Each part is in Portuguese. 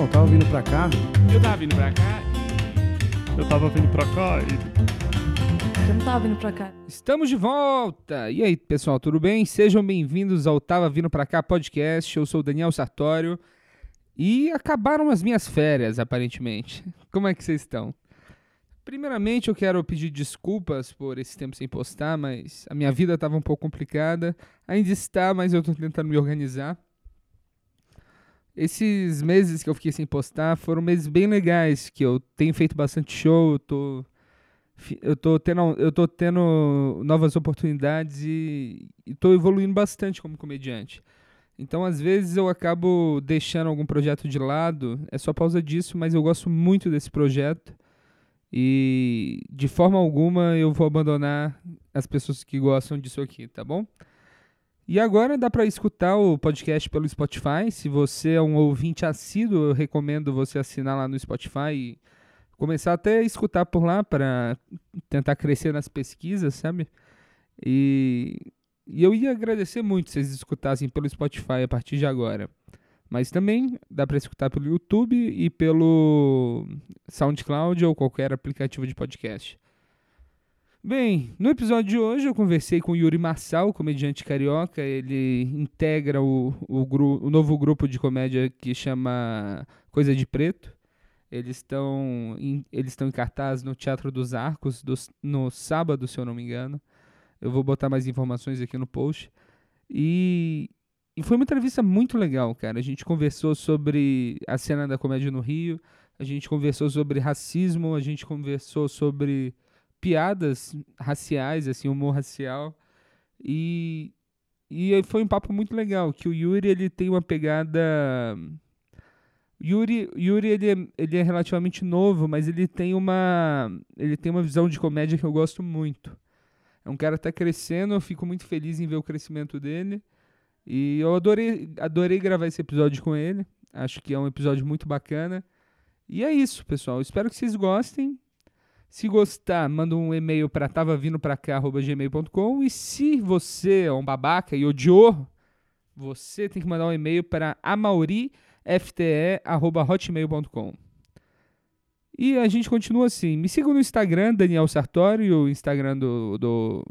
Então, tava vindo pra cá. Eu tava vindo pra cá Eu tava vindo pra cá e. Eu não tava vindo pra cá. Estamos de volta! E aí, pessoal, tudo bem? Sejam bem-vindos ao Tava Vindo Pra Cá podcast. Eu sou o Daniel Sartório. E acabaram as minhas férias, aparentemente. Como é que vocês estão? Primeiramente, eu quero pedir desculpas por esse tempo sem postar, mas a minha vida estava um pouco complicada. Ainda está, mas eu tô tentando me organizar. Esses meses que eu fiquei sem postar foram meses bem legais, que eu tenho feito bastante show, eu tô eu tô tendo, eu tô tendo novas oportunidades e, e tô evoluindo bastante como comediante. Então, às vezes, eu acabo deixando algum projeto de lado, é só por causa disso, mas eu gosto muito desse projeto. E de forma alguma eu vou abandonar as pessoas que gostam disso aqui, tá bom? E agora dá para escutar o podcast pelo Spotify. Se você é um ouvinte assíduo, eu recomendo você assinar lá no Spotify e começar até a escutar por lá para tentar crescer nas pesquisas, sabe? E, e eu ia agradecer muito se vocês escutassem pelo Spotify a partir de agora. Mas também dá para escutar pelo YouTube e pelo SoundCloud ou qualquer aplicativo de podcast. Bem, no episódio de hoje eu conversei com Yuri Marçal, comediante carioca. Ele integra o, o, gru- o novo grupo de comédia que chama Coisa de Preto. Eles estão em, eles estão em cartaz no Teatro dos Arcos dos- no sábado, se eu não me engano. Eu vou botar mais informações aqui no post. E, e foi uma entrevista muito legal, cara. A gente conversou sobre a cena da comédia no Rio, a gente conversou sobre racismo, a gente conversou sobre piadas raciais, assim, humor racial. E, e foi um papo muito legal, que o Yuri, ele tem uma pegada... Yuri, Yuri ele, é, ele é relativamente novo, mas ele tem uma ele tem uma visão de comédia que eu gosto muito. É um cara que tá crescendo, eu fico muito feliz em ver o crescimento dele. E eu adorei, adorei gravar esse episódio com ele. Acho que é um episódio muito bacana. E é isso, pessoal. Espero que vocês gostem. Se gostar, manda um e-mail para tavavindopracá@gmail.com e se você é um babaca e odiou, você tem que mandar um e-mail para amaurifte@hotmail.com. E a gente continua assim. Me sigam no Instagram, Daniel Sartori, o Instagram do, do,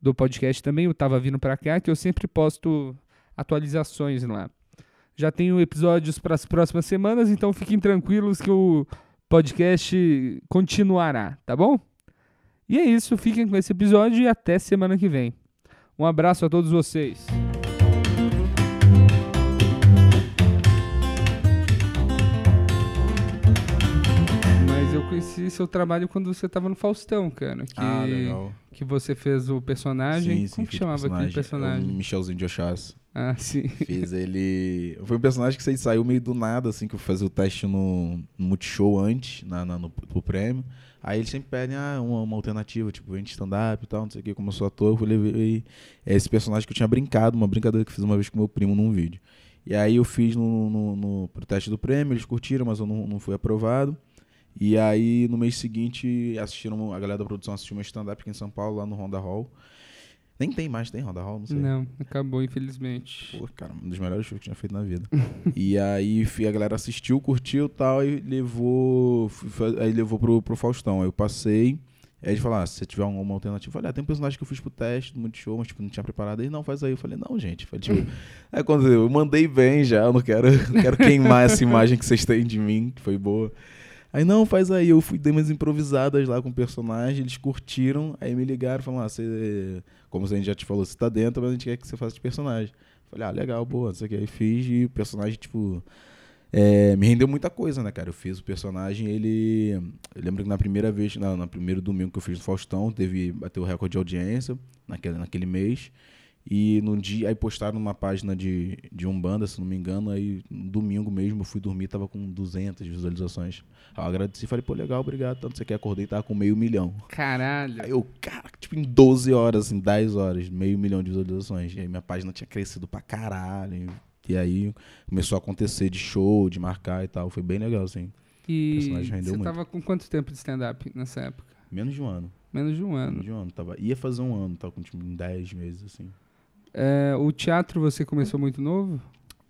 do podcast também, o Tava Vindo Pra Cá, que eu sempre posto atualizações lá. Já tenho episódios para as próximas semanas, então fiquem tranquilos que o podcast continuará, tá bom? E é isso, fiquem com esse episódio e até semana que vem. Um abraço a todos vocês. Mas eu conheci seu trabalho quando você tava no Faustão, cara. Que, Ah, legal. que você fez o personagem. Sim, sim, Como que chamava aquele É personagem? o Michelzinho de Oxás. Ah, sim. Fiz ele. Foi um personagem que saiu meio do nada, assim, que eu fazia o teste no, no Multishow antes, na, na- no, pro prêmio. Aí eles sempre pedem ah, uma, uma alternativa, tipo, vem de stand-up e tal, não sei o que, como eu sou ator, eu levei esse personagem que eu tinha brincado, uma brincadeira que eu fiz uma vez com meu primo num vídeo. E aí eu fiz no, no, no, pro teste do prêmio, eles curtiram, mas eu não, não fui aprovado. E aí, no mês seguinte, assistiram, a galera da produção assistiu meu stand-up aqui em São Paulo, lá no Honda Hall. Nem tem mais, tem Honda Hall? Não sei. Não, acabou, infelizmente. Pô, cara, um dos melhores shows que eu tinha feito na vida. e aí a galera assistiu, curtiu e tal, e levou. Aí levou pro, pro Faustão. Aí eu passei. Aí ele falou: ah, se você tiver alguma alternativa, ah, tem um personagem que eu fiz pro teste do Multishow, mas tipo, não tinha preparado. Aí não, faz aí. Eu falei, não, gente. Falei, tipo, aí quando eu mandei bem já, eu não quero, não quero queimar essa imagem que vocês têm de mim, que foi boa. Aí não, faz aí. Eu fui, dei umas improvisadas lá com o personagem, eles curtiram, aí me ligaram falaram: ah, você. Como a gente já te falou, você tá dentro, mas a gente quer que você faça de personagem. Falei, ah, legal, boa, não sei o que. Aí fiz e o personagem, tipo. é, me rendeu muita coisa, né, cara? Eu fiz o personagem, ele. Eu lembro que na primeira vez, na, no primeiro domingo que eu fiz no Faustão, teve. Bateu o recorde de audiência naquele, naquele mês. E no dia, aí postaram numa página de, de Umbanda, se não me engano, aí no domingo mesmo eu fui dormir, tava com 200 visualizações. Aí eu agradeci e falei, pô, legal, obrigado, tanto você quer, acordei e tava com meio milhão. Caralho. Aí eu, cara, tipo, em 12 horas, assim, 10 horas, meio milhão de visualizações. E aí minha página tinha crescido pra caralho. E aí começou a acontecer de show, de marcar e tal. Foi bem legal, assim. E personagem rendeu você muito. tava com quanto tempo de stand-up nessa época? Menos de um ano. Menos de um Menos ano. de um ano. Tava, ia fazer um ano, tava com tipo 10 meses, assim. É, o teatro você começou muito novo?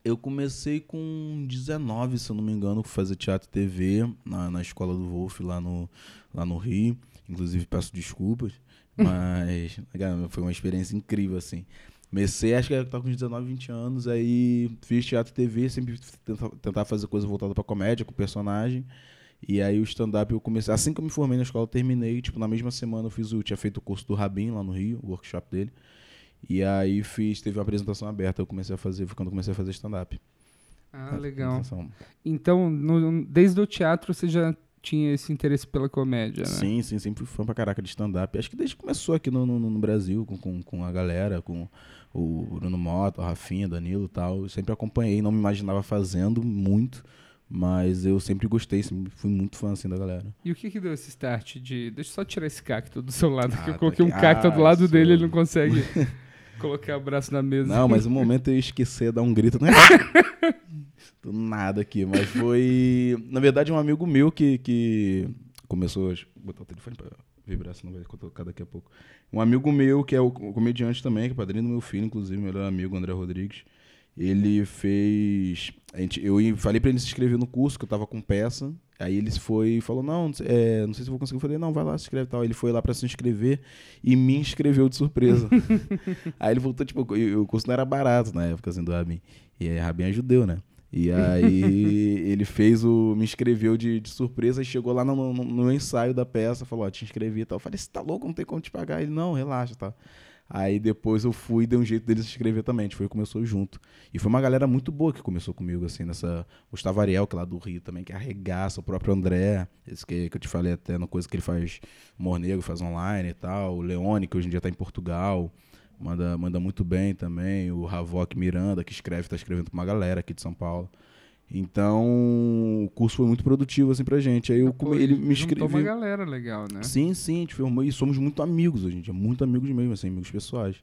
Eu comecei com 19, se eu não me engano, fazer teatro e TV na, na escola do Wolf lá no, lá no Rio. Inclusive peço desculpas, mas cara, foi uma experiência incrível, assim. Comecei, acho que eu tava com 19, 20 anos, aí fiz teatro e TV, sempre tenta- tentar fazer coisa voltada pra comédia, com personagem. E aí o stand-up eu comecei, assim que eu me formei na escola, eu terminei, tipo, na mesma semana eu fiz o, tinha feito o curso do Rabin lá no Rio, o workshop dele. E aí fiz, teve uma apresentação aberta, eu comecei a fazer, foi quando eu comecei a fazer stand-up. Ah, legal. Então, no- desde o teatro você já tinha esse interesse pela comédia, né? Sim, sim, sempre fui fã pra caraca de stand-up. Acho que desde que começou aqui no, no, no Brasil, com, com, com a galera, com o Bruno Mota, o Rafinha, Danilo e tal. Eu sempre acompanhei, não me imaginava fazendo muito, mas eu sempre gostei, sempre fui muito fã assim da galera. E o que que deu esse start de... Deixa eu só tirar esse cacto do seu lado, Ah, que eu tá coloquei um aqui. cacto Ah, do lado dele, ele não consegue colocar o braço na mesa. Não, mas o momento eu esqueci, dar um grito, né? Do nada aqui, mas foi. Na verdade, um amigo meu que, que começou. Eu botar o telefone pra vibrar, senão vai tocar daqui a pouco. Um amigo meu, que é o comediante também, que é padrinho do meu filho, inclusive, meu melhor amigo, André Rodrigues. Ele fez. A gente, eu falei pra ele se inscrever no curso, que eu tava com peça. Aí ele foi e falou: Não, é, não sei se eu vou conseguir. Eu falei: Não, vai lá, se inscreve e tal. Ele foi lá pra se inscrever e me inscreveu de surpresa. aí ele voltou, tipo, o curso não era barato na época, assim, do Rabin. E aí, Rabin é judeu, né? E aí ele fez o. me inscreveu de, de surpresa e chegou lá no, no, no ensaio da peça, falou, ó, te inscrevi e tal. Eu falei, você tá louco, não tem como te pagar. Ele, não, relaxa, tá. Aí depois eu fui e dei um jeito dele se inscrever também. A gente foi e começou junto. E foi uma galera muito boa que começou comigo, assim, nessa. Gustavo Ariel, que é lá do Rio também, que arregaça, o próprio André, esse que, que eu te falei até na coisa que ele faz humor negro, faz online e tal. O Leone, que hoje em dia tá em Portugal. Manda, manda muito bem também. O Ravok Miranda, que escreve, tá escrevendo pra uma galera aqui de São Paulo. Então, o curso foi muito produtivo, assim, pra gente. Aí eu, Pô, come- ele me juntou uma inscreveu. galera legal, né? Sim, sim, a gente formou e somos muito amigos hoje em dia, muito amigos mesmo, assim, amigos pessoais.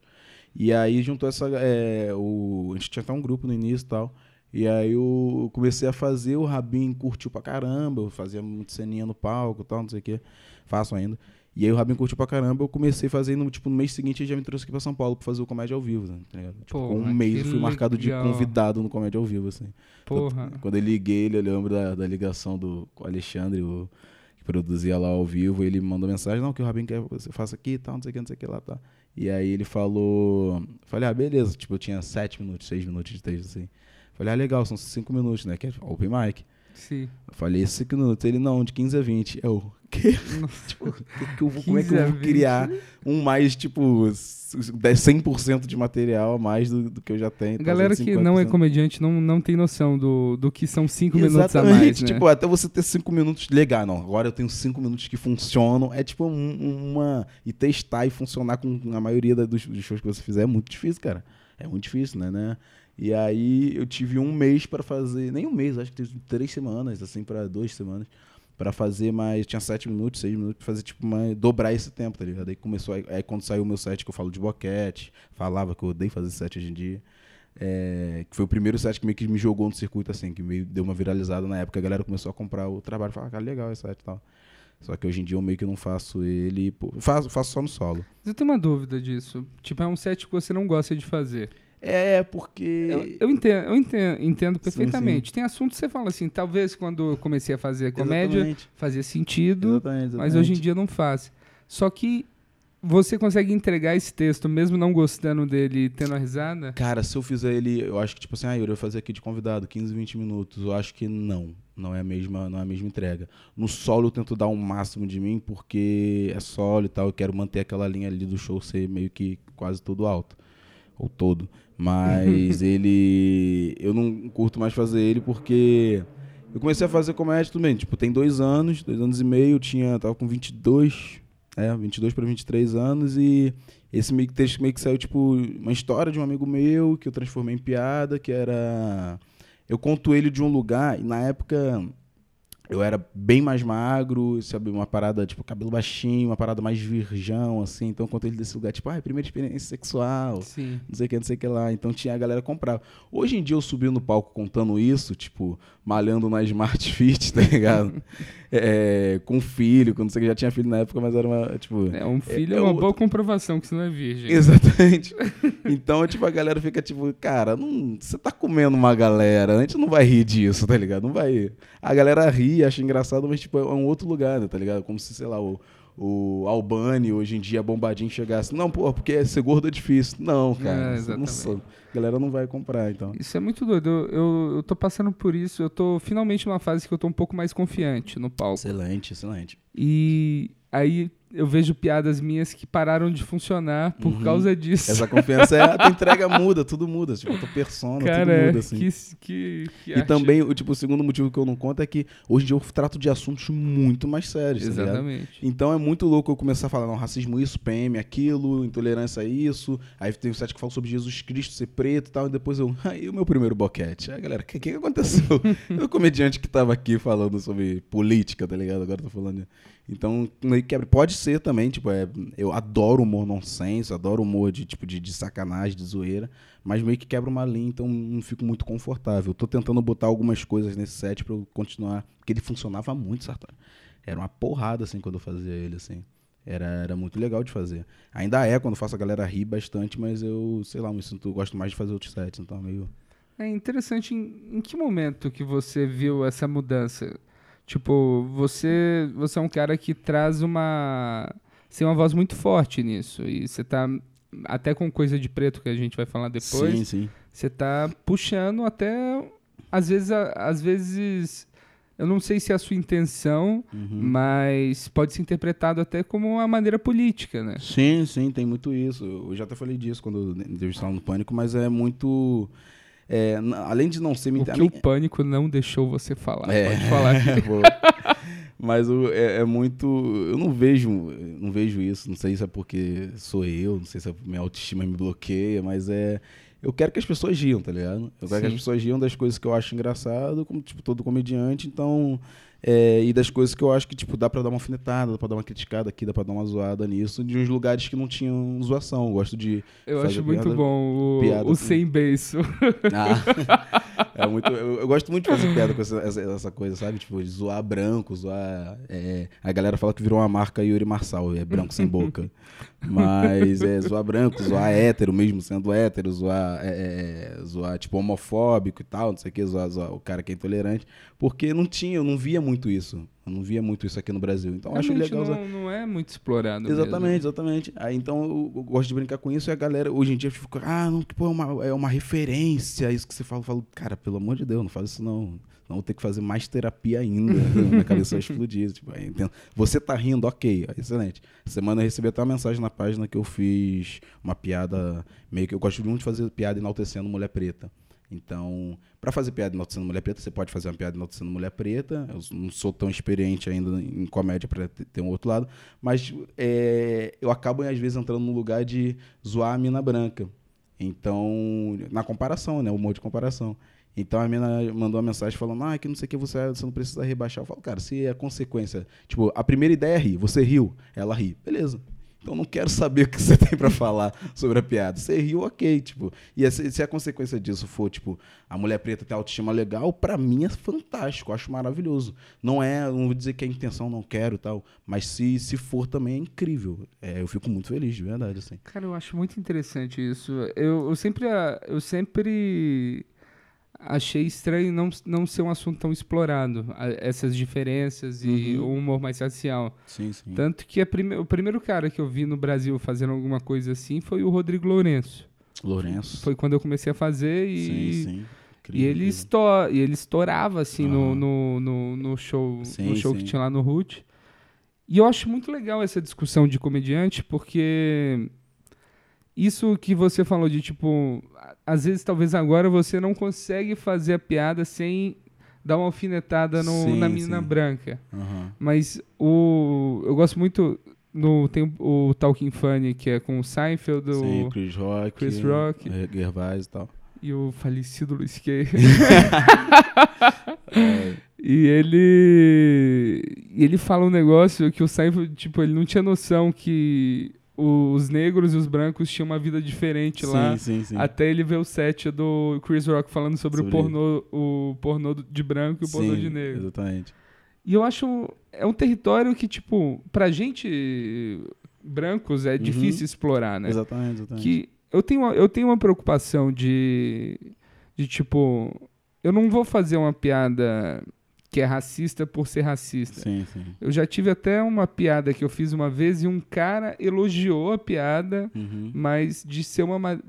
E aí juntou essa. é, o, a gente tinha até um grupo no início e tal. E aí eu comecei a fazer, o Rabin curtiu pra caramba, eu fazia muito ceninha no palco e tal, não sei o quê. Faço ainda. E aí o Rabin curtiu pra caramba, eu comecei fazendo, tipo, no mês seguinte ele já me trouxe aqui pra São Paulo pra fazer o Comédia ao Vivo, né, tá ligado? Tipo, Porra, com um mês eu fui marcado de legal. convidado no Comédia ao Vivo, assim. Porra. Quando, quando eu liguei ele, eu lembro da, da ligação do Alexandre, o, que produzia lá ao vivo, ele mandou mensagem, não, que o Rabin quer que você faça aqui e tal, não sei o que, não sei o que lá, tá. E aí ele falou, falei, ah, beleza, tipo, eu tinha sete minutos, seis minutos de texto, assim. Falei, ah, legal, são cinco minutos, né, que é open mic. Sim. Eu falei, cinco minutos. Ele, não, de 15 a 20. Eu, que? tipo, que que eu vou- como é que 15 a eu vou 20? criar um mais, tipo, 10, 100% de material a mais do, do que eu já tenho? A galera que não é 50%. comediante não, não tem noção do, do que são cinco minutos a Exatamente, mais, né? tipo, até você ter cinco minutos, legal, não, agora eu tenho cinco minutos que funcionam, é tipo um- uma, e testar e funcionar com a maioria dos, dos shows que você fizer é muito difícil, cara, é muito difícil, né, né, e aí eu tive um mês pra fazer, nem um mês, acho que teve três semanas, assim, pra duas semanas, pra fazer mais, tinha sete minutos, seis minutos, pra fazer, tipo, uma, dobrar esse tempo, tá ligado, aí começou, aí, quando saiu o meu set que eu falo de boquete, falava que eu odeio fazer set hoje em dia, é, que foi o primeiro set que meio que me jogou no circuito, assim, que meio deu uma viralizada na época. A galera começou a comprar o trabalho e falar, cara, legal esse set e tal. Só que hoje em dia eu meio que não faço ele. pô, faço, faço só no solo. Mas eu tenho uma dúvida disso. Tipo, é um set que você não gosta de fazer. É, porque. Eu, eu entendo, eu entendo, entendo Sim, perfeitamente. Tem assuntos que você fala assim, talvez quando eu comecei a fazer comédia Exatamente, fazia sentido, exatamente, mas exatamente. hoje em dia não faz. Só que você consegue entregar esse texto mesmo não gostando dele tendo a risada? Cara, se eu fizer ele, eu acho que, tipo assim, ah, Yuri, eu vou fazer aqui de convidado 15, 20 minutos. Eu acho que não. Não é a mesma, não é a mesma entrega. No solo eu tento dar o máximo de mim, porque é solo e tal. Eu quero manter aquela linha ali do show ser meio que quase todo alto. Ou todo. Mas ele. Eu não curto mais fazer ele porque. Eu comecei a fazer comédia também. Tipo, tem dois anos, dois anos e meio. Eu tinha, tava com 22. É, 22 para 23 anos. E esse meio que texto meio que saiu, tipo, uma história de um amigo meu que eu transformei em piada, que era. Eu conto ele de um lugar, e na época eu era bem mais magro, sabe, uma parada, tipo, cabelo baixinho, uma parada mais virgão, assim. Então, quando ele desse lugar, tipo, ah, primeira experiência sexual, Sim. não sei o que, não sei o que lá. Então tinha a galera que comprava. Hoje em dia eu subi no palco contando isso, tipo, malhando na Smart Fit, tá ligado? É, com filho, com não sei o que, já tinha filho na época, mas era uma, tipo... É, um filho é, é uma boa comprovação que você não é virgem. Exatamente. Então, tipo, a galera fica tipo, cara, não, você tá comendo uma galera, a gente não vai rir disso, tá ligado? Não vai. A galera ri, acha engraçado, mas, tipo, é um outro lugar, né, tá ligado? Como se, sei lá, o, o Albani hoje em dia bombadinho chegasse. Não, pô, porque ser gordo é difícil. Não, cara. É, não sou. A galera não vai comprar, então. Isso é muito doido. Eu, eu, eu tô passando por isso. Eu tô finalmente numa fase que eu tô um pouco mais confiante no palco. Excelente, excelente. E aí eu vejo piadas minhas que pararam de funcionar por Uhum. causa disso. Essa confiança é, a tua entrega muda, tudo muda. Tipo, a tua persona, tudo Cara, muda, assim. que, que, que E arte- também, o, tipo, o segundo motivo que eu não conto é que hoje em dia eu trato de assuntos muito mais sérios, tá? Exatamente. Então é muito louco eu começar a falar, não, racismo isso, PM aquilo, intolerância isso. Aí tem um site que fala sobre Jesus Cristo ser preto e tal, e depois eu, aí o meu primeiro boquete. Aí galera, o que, que aconteceu? o comediante que tava aqui falando sobre política, tá ligado? Agora eu tô falando. de- Então, meio que quebra. Pode ser também, tipo, é, eu adoro humor nonsense, adoro humor de, tipo, de, de sacanagem, de zoeira, mas meio que quebra uma linha, então não fico muito confortável. Tô tentando botar algumas coisas nesse set pra eu continuar, porque ele funcionava muito, Sartori. Era uma porrada, assim, quando eu fazia ele, assim. Era, era muito legal de fazer. Ainda é quando faço a galera rir bastante, mas eu, sei lá, me sinto, gosto mais de fazer outros sets, então meio. É interessante em, em que momento que você viu essa mudança? Tipo, você, você é um cara que traz uma. Você tem uma voz muito forte nisso. E você tá. Até com coisa de preto que a gente vai falar depois. Sim, sim. Você tá puxando até. Às vezes, às vezes. Eu não sei se é a sua intenção, Uhum. mas pode ser interpretado até como uma maneira política, né? Sim, sim, tem muito isso. Eu já até falei disso quando eu entrevistava no Pânico, mas é muito. É, além de não ser O que o pânico não deixou você falar. É, Pode falar vou- Mas o- é, é muito. Eu não vejo, eu não vejo isso. Não sei se é porque sou eu, não sei se é minha autoestima me bloqueia, mas é. Eu quero que as pessoas riam, tá ligado? Eu quero que as Sim. pessoas riam das coisas que eu acho engraçado, como tipo todo comediante, então. É, e das coisas que eu acho que, tipo, dá pra dar uma alfinetada, dá pra dar uma criticada aqui, dá pra dar uma zoada nisso, de uns lugares que não tinham zoação. Eu gosto de. Eu acho muito piada- bom o, o sem beiço. Ah, é muito, eu, eu gosto muito de fazer piada com essa, essa, essa coisa, sabe? Tipo, de zoar branco, zoar. é, a galera fala que virou uma marca Yuri Marçal, é branco sem boca. Mas é zoar branco, zoar hétero mesmo sendo hétero, zoar, é, é, zoar tipo homofóbico e tal, não sei o que, zoar, zoar o cara que é intolerante. Porque não tinha, eu não via muito isso. Eu não via muito isso aqui no Brasil. Então eu acho Realmente legal. usar- não, não é muito explorado. Exatamente, exatamente. Aí, então eu, eu gosto de brincar com isso e a galera hoje em dia fica, ah, não, que pô, é uma, é uma referência, isso que você fala. Eu falo, cara, pelo amor de Deus, não faz isso não. Não vou ter que fazer mais terapia ainda. Minha cabeça vai explodir. Tipo, aí. Você tá rindo, ok, excelente. Semana eu recebi até uma mensagem na página que eu fiz uma piada, meio que eu gosto muito de fazer piada enaltecendo mulher preta. Então, para fazer piada enaltecendo mulher preta, você pode fazer uma piada enaltecendo mulher preta. Eu não sou tão experiente ainda em comédia para ter um outro lado, mas é, eu acabo às vezes entrando no lugar de zoar a mina branca. Então, na comparação, né? O humor de comparação. Então a mina mandou uma mensagem falando, ah, que não sei o que você, é, você não precisa rebaixar. Eu falo, cara, se é consequência. Tipo, a primeira ideia é rir, você riu, ela ri. Beleza. Então não quero saber o que você tem pra falar sobre a piada. Você riu, ok, tipo. E se, se a consequência disso for, tipo, a mulher preta ter autoestima legal, pra mim é fantástico, acho maravilhoso. Não é, não vou dizer que é a intenção, não quero tal, mas se, se for também é incrível. É, eu fico muito feliz, de verdade, assim. Cara, eu acho muito interessante isso. Eu, eu sempre, eu sempre achei estranho não, não ser um assunto tão explorado, a- essas diferenças e Uhum. o humor mais racial. Sim, sim. Tanto que prime- o primeiro cara que eu vi no Brasil fazendo alguma coisa assim foi o Rodrigo Lourenço. Lourenço. Foi quando eu comecei a fazer e, Sim, sim. e, ele, incrível. esto e ele estourava assim no, no, no, no show, Sim, no show que tinha lá no Root. E eu acho muito legal essa discussão de comediante, porque isso que você falou de tipo, às vezes talvez agora você não consegue fazer a piada sem dar uma alfinetada no- Sim, na menina sim. branca. Aham. Mas o eu gosto muito no tem o Talking Funny que é com o Seinfeld, Sim, o, Chris Rock. Chris Rock. eh, Gervais e tal. e o falecido Luis Kay. É, E ele. E ele fala um negócio que o Seinfeld, tipo, ele não tinha noção que os negros e os brancos tinham uma vida diferente lá. Sim, sim, sim. Até ele ver o set do Chris Rock falando sobre, Sobre o pornô, o pornô de branco e o pornô Sim, de negro. Exatamente. E eu acho. É um território que, tipo, pra gente brancos é Uhum. difícil explorar, né? Exatamente, exatamente. Que eu tenho, eu tenho uma preocupação de. De tipo. Eu não vou fazer uma piada que é racista por ser racista. Sim, sim. Eu já tive até uma piada que eu fiz uma vez e um cara elogiou a piada, Uhum. mas de ser uma. ma-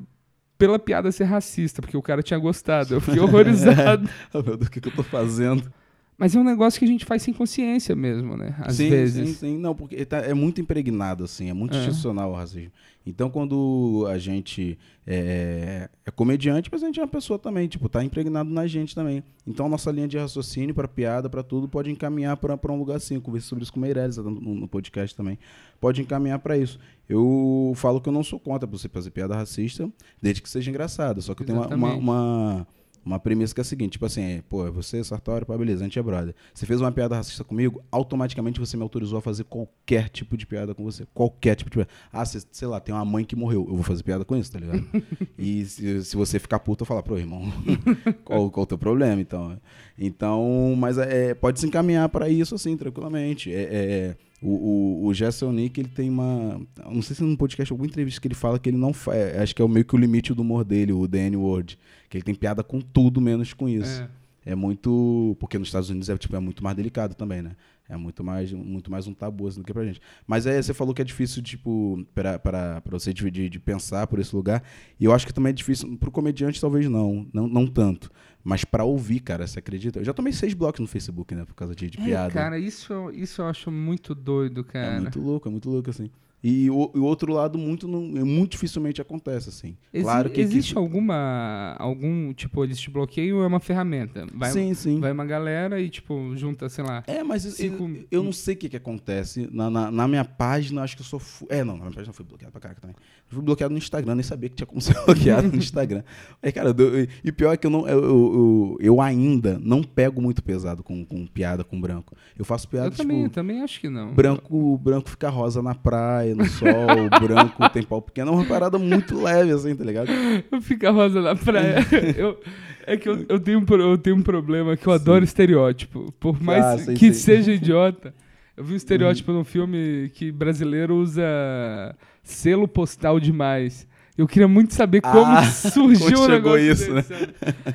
Pela piada ser racista, porque o cara tinha gostado. Eu fiquei horrorizado. Oh, meu Deus, o que, que eu tô fazendo? Mas é um negócio que a gente faz sem consciência mesmo, né? Às sim, vezes. Sim, sim. Não, porque tá- é muito impregnado, assim, é muito É. institucional o racismo. Então, quando a gente é, é comediante, mas a gente é uma pessoa também, tipo, tá impregnado na gente também. Então, a nossa linha de raciocínio para piada, para tudo, pode encaminhar para um lugar assim. Eu conversei sobre isso com o Meirelles no, no podcast também. Pode encaminhar para isso. Eu falo que eu não sou contra você fazer piada racista, desde que seja engraçada. Só que eu tenho uma, uma, uma, uma premissa que é a seguinte, tipo assim, é, pô, é você, Sartori, pá, beleza, a gente é brother. Você fez uma piada racista comigo, automaticamente você me autorizou a fazer qualquer tipo de piada com você. Qualquer tipo de piada. Ah, cê, sei lá, tem uma mãe que morreu, eu vou fazer piada com isso, tá ligado? e se, se você ficar puto, eu falar, pô, irmão, qual, qual o teu problema, então? Então, mas é, pode se encaminhar para isso, assim, tranquilamente. É, é, o, o, o Gerson Nick, ele tem uma. Não sei se num podcast, alguma entrevista que ele fala que ele não faz. Acho que é o meio que o limite do humor dele, o The N-Word. Que ele tem piada com tudo, menos com isso. É. É muito. Porque nos Estados Unidos é, tipo, é muito mais delicado também, né? É muito mais, muito mais um tabu assim, do que pra gente. Mas é, você falou que é difícil, tipo, pra, pra, pra você de, de, pensar por esse lugar. E eu acho que também é difícil. Pro comediante, talvez não. Não, não tanto. Mas pra ouvir, cara, você acredita? Eu já tomei seis blocos no Facebook, né? Por causa de, de É, piada. cara, isso, isso eu acho muito doido, cara. É muito louco, é muito louco, assim. E o, o outro lado muito, não, muito dificilmente acontece, assim. Exi- claro que. existe que, alguma. algum. Tipo, bloqueiam ou é uma ferramenta? Vai, Sim, sim. vai uma galera e, tipo, junta, sei lá. É, mas Cinco- eu, eu não sei o que, que acontece. Na, na, na minha página, acho que eu sou. Fu... É, não, na minha página eu fui bloqueado pra caraca também. Eu fui bloqueado no Instagram, nem sabia que tinha como ser bloqueado no Instagram. Aí, cara, eu- e pior é que eu, não, eu, eu, eu, ainda não pego muito pesado com, com piada com branco. Eu faço piada, Eu também, eu tipo. também acho que não. Branco, branco fica rosa na praia, no sol, branco tem pau pequeno. É uma parada muito leve, assim, tá ligado? Fica rosa na praia. eu, é que eu, eu, tenho, um eu tenho um problema que eu adoro estereótipo. Por mais Ah, sei, que sei. seja idiota. Eu vi um estereótipo num filme que brasileiro usa selo postal demais. Eu queria muito saber como Ah, surgiu como o negócio isso, desse, né?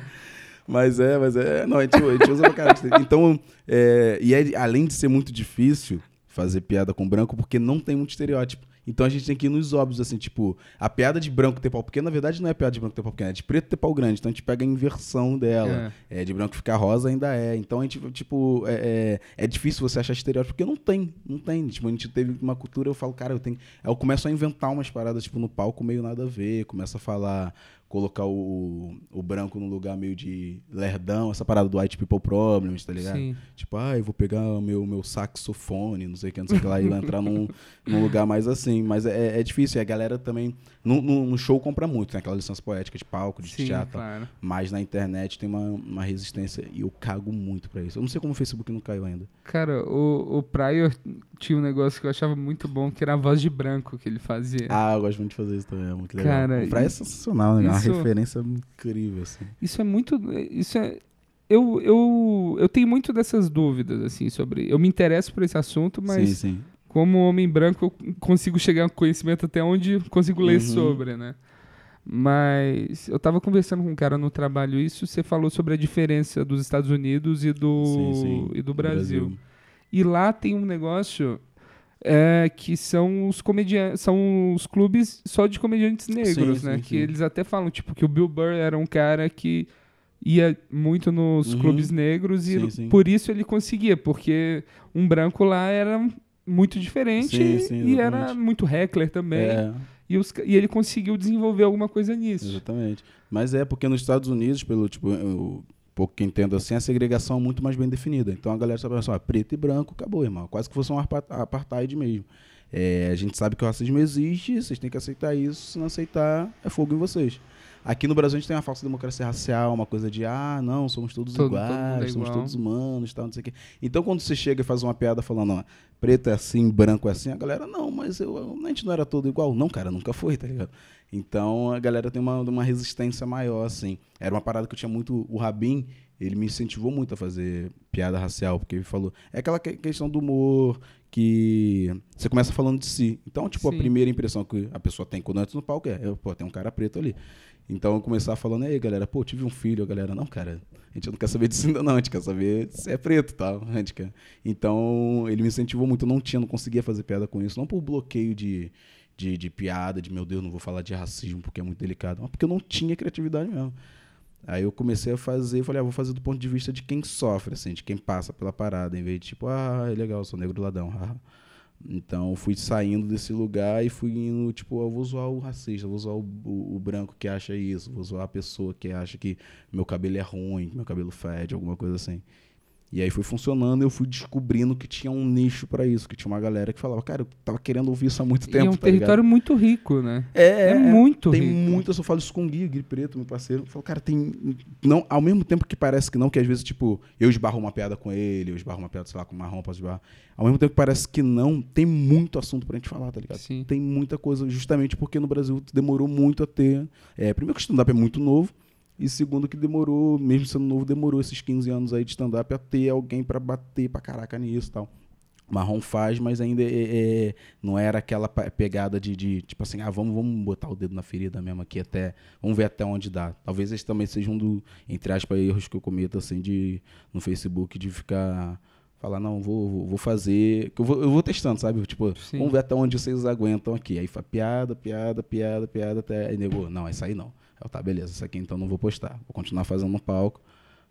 Mas é, mas é. Não, a gente, a gente usa pra caralho. Então, é, e é, além de ser muito difícil fazer piada com branco, porque não tem muito estereótipo. Então a gente tem que ir nos óbvios, assim, tipo, a piada de branco ter pau pequeno, na verdade, não é piada de branco ter pau pequeno, é de preto ter pau grande. Então a gente pega a inversão dela. É, de branco ficar rosa ainda é. Então a gente, tipo, é, é, é difícil você achar estereótipo, porque não tem, não tem. Tipo, a gente teve uma cultura, eu falo, cara, eu tenho. Aí eu começo a inventar umas paradas, tipo, no palco meio nada a ver, começo a falar, colocar o, o branco num lugar meio de lerdão, essa parada do white people problems, tá ligado? Sim. Tipo, ah, eu vou pegar o meu, meu saxofone, não sei o que, não sei o que lá, e vai entrar num, num lugar mais assim. Mas é, é difícil, e a galera também, no, show compra muito, tem aquela licença poética de palco, de Sim, teatro. claro. Mas na internet tem uma, uma resistência e eu cago muito pra isso. Eu não sei como o Facebook não caiu ainda. Cara, o, o Prior tinha um negócio que eu achava muito bom, que era a voz de branco que ele fazia. Ah, eu gosto muito de fazer isso também, é muito legal. Cara, o Praia é sensacional, né? É isso- Uma referência incrível, assim. Isso é muito. Isso é. Eu, eu, eu tenho muito dessas dúvidas, assim, sobre. Eu me interesso por esse assunto, mas Sim, sim. Como homem branco, eu consigo chegar a conhecimento até onde consigo ler Uhum. sobre, né? Mas eu tava conversando com um cara no trabalho isso, você falou sobre a diferença dos Estados Unidos e do, Sim, sim. E do Brasil. E lá tem um negócio é, que são os comediantes, são os clubes só de comediantes negros, Sim, né? que eles até falam, tipo, que o Bill Burr era um cara que ia muito nos Uhum. clubes negros e por isso ele conseguia, porque um branco lá era muito diferente Sim, sim, e era muito heckler também. É, E, os e ele conseguiu desenvolver alguma coisa nisso. exatamente. Mas é porque nos Estados Unidos, pelo tipo, eu, pouco que entendo assim, a segregação é muito mais bem definida. Então a galera sabe assim, ó, preto e branco, acabou, irmão. Quase que fosse um apartheid mesmo. É, a gente sabe que o racismo existe, vocês têm que aceitar isso, se não aceitar, é fogo em vocês. Aqui no Brasil a gente tem uma falsa democracia racial, uma coisa de, ah, não, somos todos Todo- todo iguais, mundo é somos igual. todos humanos, tal, não sei o quê. Então quando você chega e faz uma piada falando, ó, preto é assim, branco é assim, a galera, não, mas eu, a gente não era todo igual. Não, cara, nunca foi, tá ligado? Então a galera tem uma, uma resistência maior, assim. Era uma parada que eu tinha muito. O Rabin, ele me incentivou muito a fazer piada racial, porque ele falou. É aquela que- questão do humor que você começa falando de si. Então, tipo, a Sim. primeira impressão que a pessoa tem quando entra no palco é, pô, tem um cara preto ali. Então eu começava falando, aí galera, pô, tive um filho, a galera, não, cara, a gente não quer saber disso ainda não, a gente quer saber se é preto tal. A gente quer. Então ele me incentivou muito, eu não tinha, não conseguia fazer piada com isso, não por bloqueio de, de, de piada, de meu Deus, não vou falar de racismo porque é muito delicado, mas porque eu não tinha criatividade mesmo. Aí eu comecei a fazer, falei, ah, vou fazer do ponto de vista de quem sofre, assim, de quem passa pela parada, em vez de tipo, ah, é legal, sou negro ladrão. haha. Então fui saindo desse lugar e fui indo, tipo, eu vou zoar o racista, vou zoar o, o- o branco que acha isso, vou zoar a pessoa que acha que meu cabelo é ruim, meu cabelo fede, alguma coisa assim. E aí foi funcionando e eu fui descobrindo que tinha um nicho pra isso, que tinha uma galera que falava, cara, eu tava querendo ouvir isso há muito e tempo, é um tá ligado? território muito rico, né? É, É, muito tem rico. muito, eu só falo isso com o Gui, Gui Preto, meu parceiro. Eu falo, cara, tem. Não, ao mesmo tempo que parece que não, que às vezes, tipo, eu esbarro uma piada com ele, eu esbarro uma piada, sei lá, com o Marrom, posso esbarrar. Ao mesmo tempo que parece que não, tem muito assunto pra gente falar, tá ligado? Sim. Tem muita coisa, justamente porque no Brasil demorou muito a ter. É, primeiro que o stand-up é muito novo. E segundo que demorou, mesmo sendo novo, demorou esses 15 anos aí de stand-up a ter alguém pra bater pra caraca nisso e tal. Marrom faz, mas ainda é- é- não era aquela pegada de, de, tipo assim, ah, vamos, vamos botar o dedo na ferida mesmo aqui até, vamos ver até onde dá. Talvez esse também seja um do, entre aspas, erros que eu cometo assim de no Facebook de ficar falar não, vou, vou, vou fazer, que eu vou, eu vou testando, sabe? Tipo, Sim. vamos ver até onde vocês aguentam aqui. Aí faz piada, piada, piada, piada até aí negou, não, essa aí não. Eu, tá, beleza, essa aqui então não vou postar. Vou continuar fazendo no palco,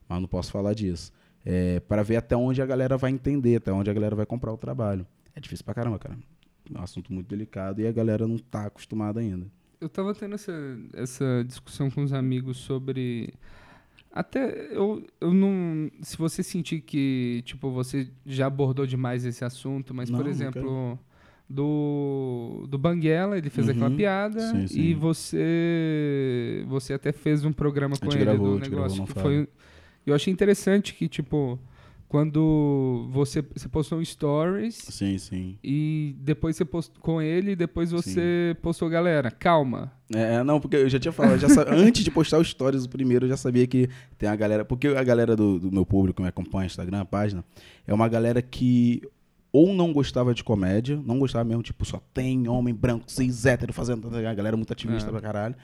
mas não posso falar disso. É, para ver até onde a galera vai entender, até onde a galera vai comprar o trabalho. É difícil pra caramba, cara. É um assunto muito delicado e a galera não tá acostumada ainda. Eu tava tendo essa, essa discussão com os amigos sobre. Até eu, eu não. Se você sentir que, tipo, você já abordou demais esse assunto, mas, Não, por exemplo, do, do Banguela, ele fez Uhum. aquela piada Sim, sim. e você. Você até fez um programa com ele gravou, do negócio. que foi, eu achei interessante que, tipo, quando você, você postou um stories Sim, sim. e depois você postou com ele e depois você postou, galera, calma. É, não, porque eu já tinha falado, já antes de postar os stories, o primeiro, eu já sabia que tem a galera. Porque a galera do, do meu público que me acompanha no Instagram, a página, é uma galera que ou não gostava de comédia, não gostava mesmo, tipo, só tem homem branco, cis, hétero fazendo. A galera muito ativista É. pra caralho.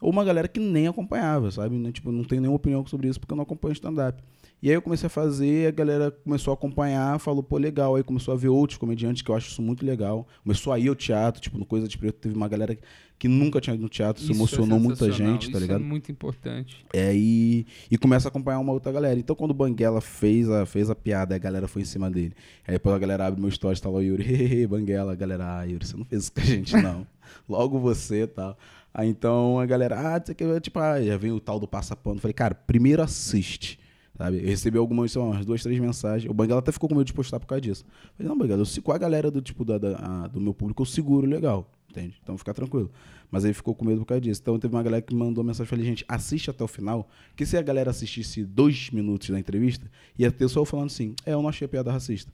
Ou uma galera que nem acompanhava, sabe? Tipo, não tenho nenhuma opinião sobre isso porque eu não acompanho stand-up. E aí eu comecei a fazer, a galera começou a acompanhar, falou, pô, legal. Aí começou a ver outros comediantes que eu acho isso muito legal. Começou a ir ao teatro, tipo, no Coisa de Preto, teve uma galera que nunca tinha ido no teatro, isso, Isso é emocionou muita sensacional, gente, tá isso ligado? é muito importante. É, e, e começa a acompanhar uma outra galera. Então, quando o Banguela fez a, fez a piada, a galera foi em cima dele. Aí depois a galera abre meu stories, tá lá o Yuri, Banguela, a galera, ah, Yuri, você não fez isso com a gente, não. Logo você e tal. Aí então a galera, ah, isso é tipo, ah, já veio o tal do passapano. Falei, cara, primeiro assiste. Sabe? Eu recebi algumas, sei lá, umas duas, três mensagens. O Banguela até ficou com medo de postar por causa disso. Falei, não, Banguela, eu, a galera do tipo da, da- a- do meu público, eu seguro legal. Entende? Então fica tranquilo. Mas aí ficou com medo por causa disso. Então teve uma galera que mandou mensagem falei, gente, assiste até o final. Que se a galera assistisse dois minutos da entrevista, ia ter só eu falando assim, é, eu não achei a piada racista.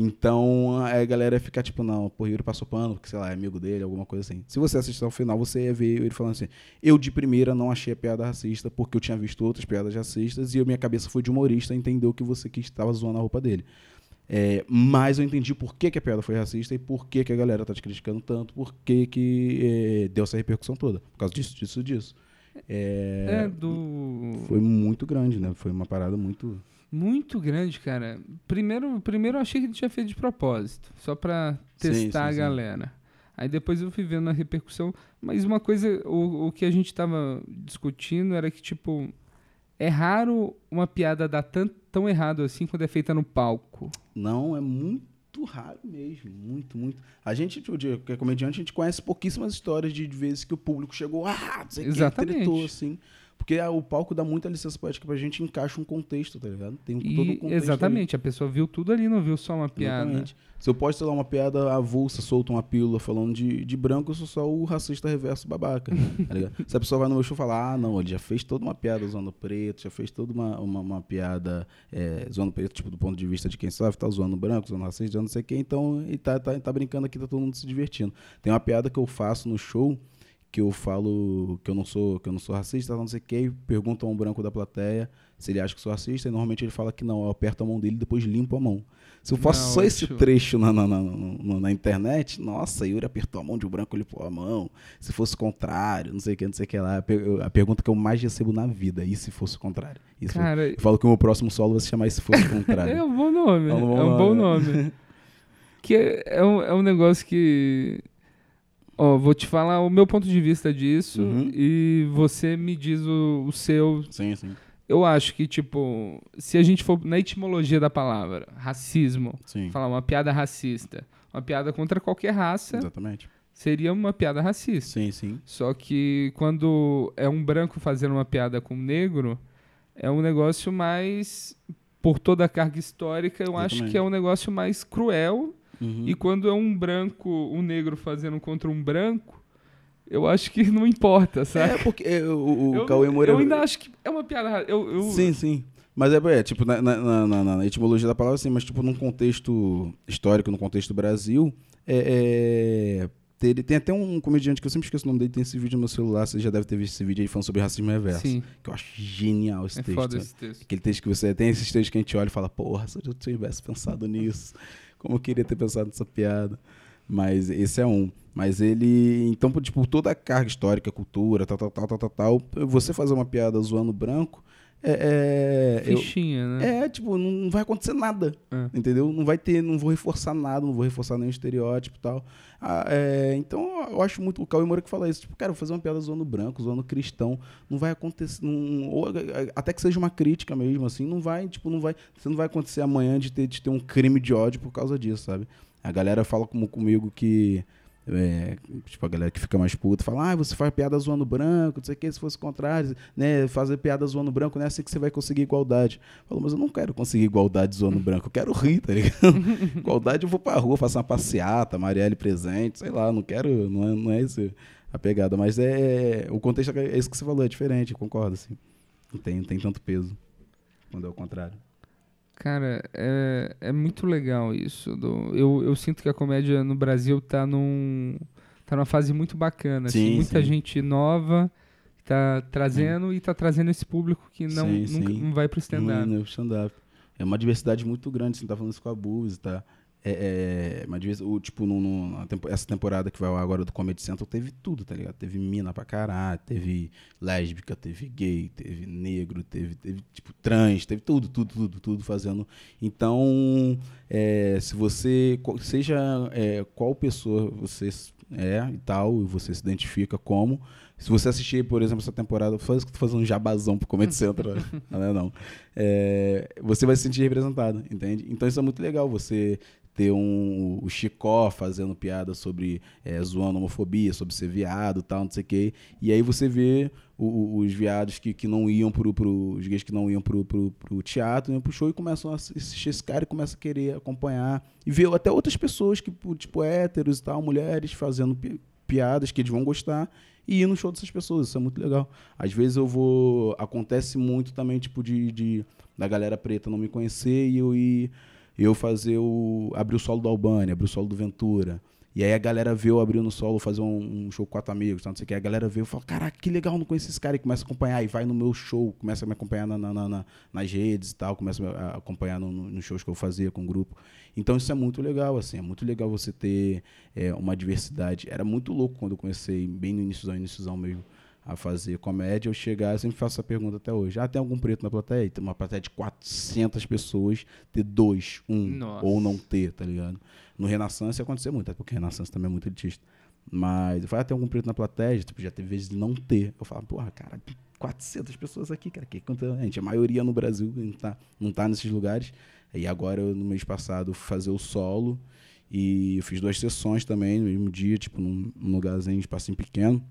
Então a galera ia ficar tipo, não, pô, Yuri passou pano, porque sei lá, é amigo dele, alguma coisa assim. Se você assistir ao final, você ia ver ele falando assim: eu de primeira não achei a piada racista, porque eu tinha visto outras piadas racistas e a minha cabeça foi de humorista entendeu que você que estava zoando a roupa dele. É, mas eu entendi por que, que a piada foi racista e por que, que a galera tá te criticando tanto, por que, que é, deu essa repercussão toda. Por causa disso, disso, disso. É, É, do. Foi muito grande, né? Foi uma parada muito. Muito grande, cara. Primeiro, primeiro eu achei que ele tinha feito de propósito, só pra Sim, testar sim, a sim. galera. Aí depois eu fui vendo a repercussão. Mas uma coisa, o, o que a gente tava discutindo era que, tipo, é raro uma piada dar tão, tão errado assim quando é feita no palco. Não, é muito raro mesmo. Muito, muito. A gente, tipo, que é comediante, a gente conhece pouquíssimas histórias de vezes que o público chegou, ah, não sei o que, Exatamente. tretou, assim. Porque o palco dá muita licença poética pra gente encaixa um contexto, tá ligado? Tem um- todo um E, contexto. ali. exatamente, a pessoa viu tudo ali, não viu só uma piada. Exatamente. Se eu posto, sei lá, uma piada avulsa, solto uma pílula falando de, de branco, eu sou só o racista reverso babaca. tá ligado? Se a pessoa vai no meu show e falar, ah, não, ele já fez toda uma piada zoando preto, já fez toda uma, uma, uma piada é, zoando preto, tipo, do ponto de vista de quem sabe, tá zoando branco, zoando racista, zoando não sei o quê, então ele tá, tá, tá brincando aqui, tá todo mundo se divertindo. Tem uma piada que eu faço no show que eu falo que eu não sou que eu não sou racista, não sei o que, pergunto a um branco da plateia se ele acha que sou racista, e normalmente ele fala que não, eu aperto a mão dele e depois limpo a mão. Se eu faço Não, só esse trecho na, na, na, na- internet, nossa, Yuri apertou a mão de um branco, limpou a mão. Se fosse o contrário, não sei o que, não sei o que lá. A pergunta que eu mais recebo na vida, e se fosse o contrário? Se Cara, eu falo que o meu próximo solo vai se chamar E se fosse o contrário. é um bom nome. É É um um bom bom, nome. nome. que é, é um, é um negócio que. Ó, vou te falar o meu ponto de vista disso Uhum. e você me diz o, o seu. sim, sim. Eu acho que, tipo, se a gente for na etimologia da palavra, racismo, Sim. falar uma piada racista, uma piada contra qualquer raça, Exatamente. seria uma piada racista. Sim, sim. Só que quando é um branco fazendo uma piada com um negro, é um negócio mais. Por toda a carga histórica, eu acho Exatamente. que é um negócio mais cruel. Uhum. E quando é um branco, um negro fazendo contra um branco, eu acho que não importa, sabe? É, porque é, o, o eu, Cauê Moura... eu ainda acho que é uma piada. Eu, eu, Sim, sim. Mas é, é tipo, na, na, na- na- etimologia da palavra, sim, mas tipo, num contexto histórico, no contexto Brasil, é, é, tem, tem até um comediante que eu sempre esqueço o nome dele, tem esse vídeo no meu celular, você já deve ter visto esse vídeo aí falando sobre racismo reverso. Sim, Que eu acho genial esse é texto. foda sabe? esse texto. Aquele texto que você tem esses textos que a gente olha e fala, porra, se eu tivesse pensado nisso, como eu queria ter pensado nessa piada. Mas esse é um. Mas ele. Então, por, tipo, toda a carga histórica, cultura, tal, tal, tal, tal, tal, tal você fazer uma piada zoando branco, é. é eu- Fichinha, né? é, tipo, não não vai acontecer nada. É. Entendeu? Não vai ter, não vou reforçar nada, não vou reforçar nenhum estereótipo e tal. Ah, é, então eu acho muito. O Cauê Moura que fala isso. Tipo, cara, vou fazer uma piada zoando branco, zoando cristão. Não vai acontecer. não- ou, até que seja uma crítica mesmo, assim, não vai, tipo, não vai. Você não vai acontecer amanhã de ter, de ter um crime de ódio por causa disso, sabe? A galera fala como, comigo que. É, tipo, a galera que fica mais puta fala, ah, você faz piada zoando branco, não sei o que, se fosse o contrário, né? Fazer piada zoando branco não é assim que você vai conseguir igualdade. Falo, mas eu não quero conseguir igualdade zoando branco, eu quero rir, tá ligado? igualdade eu vou pra rua, faço uma passeata, Marielle presente, sei lá, não quero, não é, não é isso a pegada, mas é. O contexto é isso que você falou, é diferente, concordo, assim. Não tem, não tem tanto peso quando é o contrário. Cara, é, é muito legal isso. do- eu, eu sinto que a comédia no Brasil tá num. tá numa fase muito bacana. assim, Sim, muita sim. gente nova tá trazendo e tá trazendo esse público que não, Sim, nunca, sim. não vai pro stand-up. No, no stand-up. É uma diversidade muito grande, você tá falando isso com a Buzz, tá? É, é uma divers... o, tipo, no, no- tempo- essa temporada que vai agora do Comedy Central teve tudo, tá ligado? Teve mina pra caralho, teve lésbica, teve gay, teve negro, teve, teve tipo trans, teve tudo, tudo, tudo, tudo fazendo. Então, é, se você, seja é, qual pessoa você é e tal, e você se identifica como, se você assistir, por exemplo, essa temporada, faz fazer um jabazão pro Comedy Central, não é não. É, você vai se sentir representado, entende? Então isso é muito legal, você ter um, o Chicó fazendo piada sobre é, zoando homofobia, sobre ser viado tal, não sei o quê. E aí você vê o- o- os viados que, que não iam pro, pro. Os gays que não iam pro, pro, pro teatro, iam pro show e começam a assistir esse cara e começam a querer acompanhar. E ver até outras pessoas que, tipo, héteros e tal, mulheres fazendo pi- piadas que eles vão gostar e ir no show dessas pessoas. Isso é muito legal. Às vezes eu vou. Acontece muito também, tipo, de, de da galera preta não me conhecer e eu ir. Eu fazer o. abrir o solo do Albani, abrir o solo do Ventura. E aí a galera vê eu abrir no solo, fazer um, um show com quatro amigos, não sei o que. A galera vê eu fala, caraca, que legal, não conheço esse cara. E começa a acompanhar, e vai no meu show, começa a me acompanhar na, na- na- na- nas redes e tal, começa a acompanhar no- no- nos shows que eu fazia com o grupo. Então isso é muito legal, assim, é muito legal você ter é, uma diversidade. Era muito louco quando eu comecei, bem no início, iníciozão mesmo, a fazer comédia. Eu chegar, eu sempre faço essa pergunta até hoje. Ah, tem algum preto na plateia? Tem uma plateia de 400 pessoas, ter dois, um, Nossa. ou não ter, tá ligado? No Renaissance acontecia muito, até porque Renaissance também é muito elitista. Mas eu falei, ah, tem algum preto na plateia? Tipo, já teve vezes de não ter. Eu falo, porra, cara, 400 pessoas aqui, cara. Que conta, gente, a maioria no Brasil não tá, não tá nesses lugares. E agora, no mês passado, fazer o solo. E eu fiz duas sessões também no mesmo dia, tipo, num, num lugarzinho, um espacinho pequeno.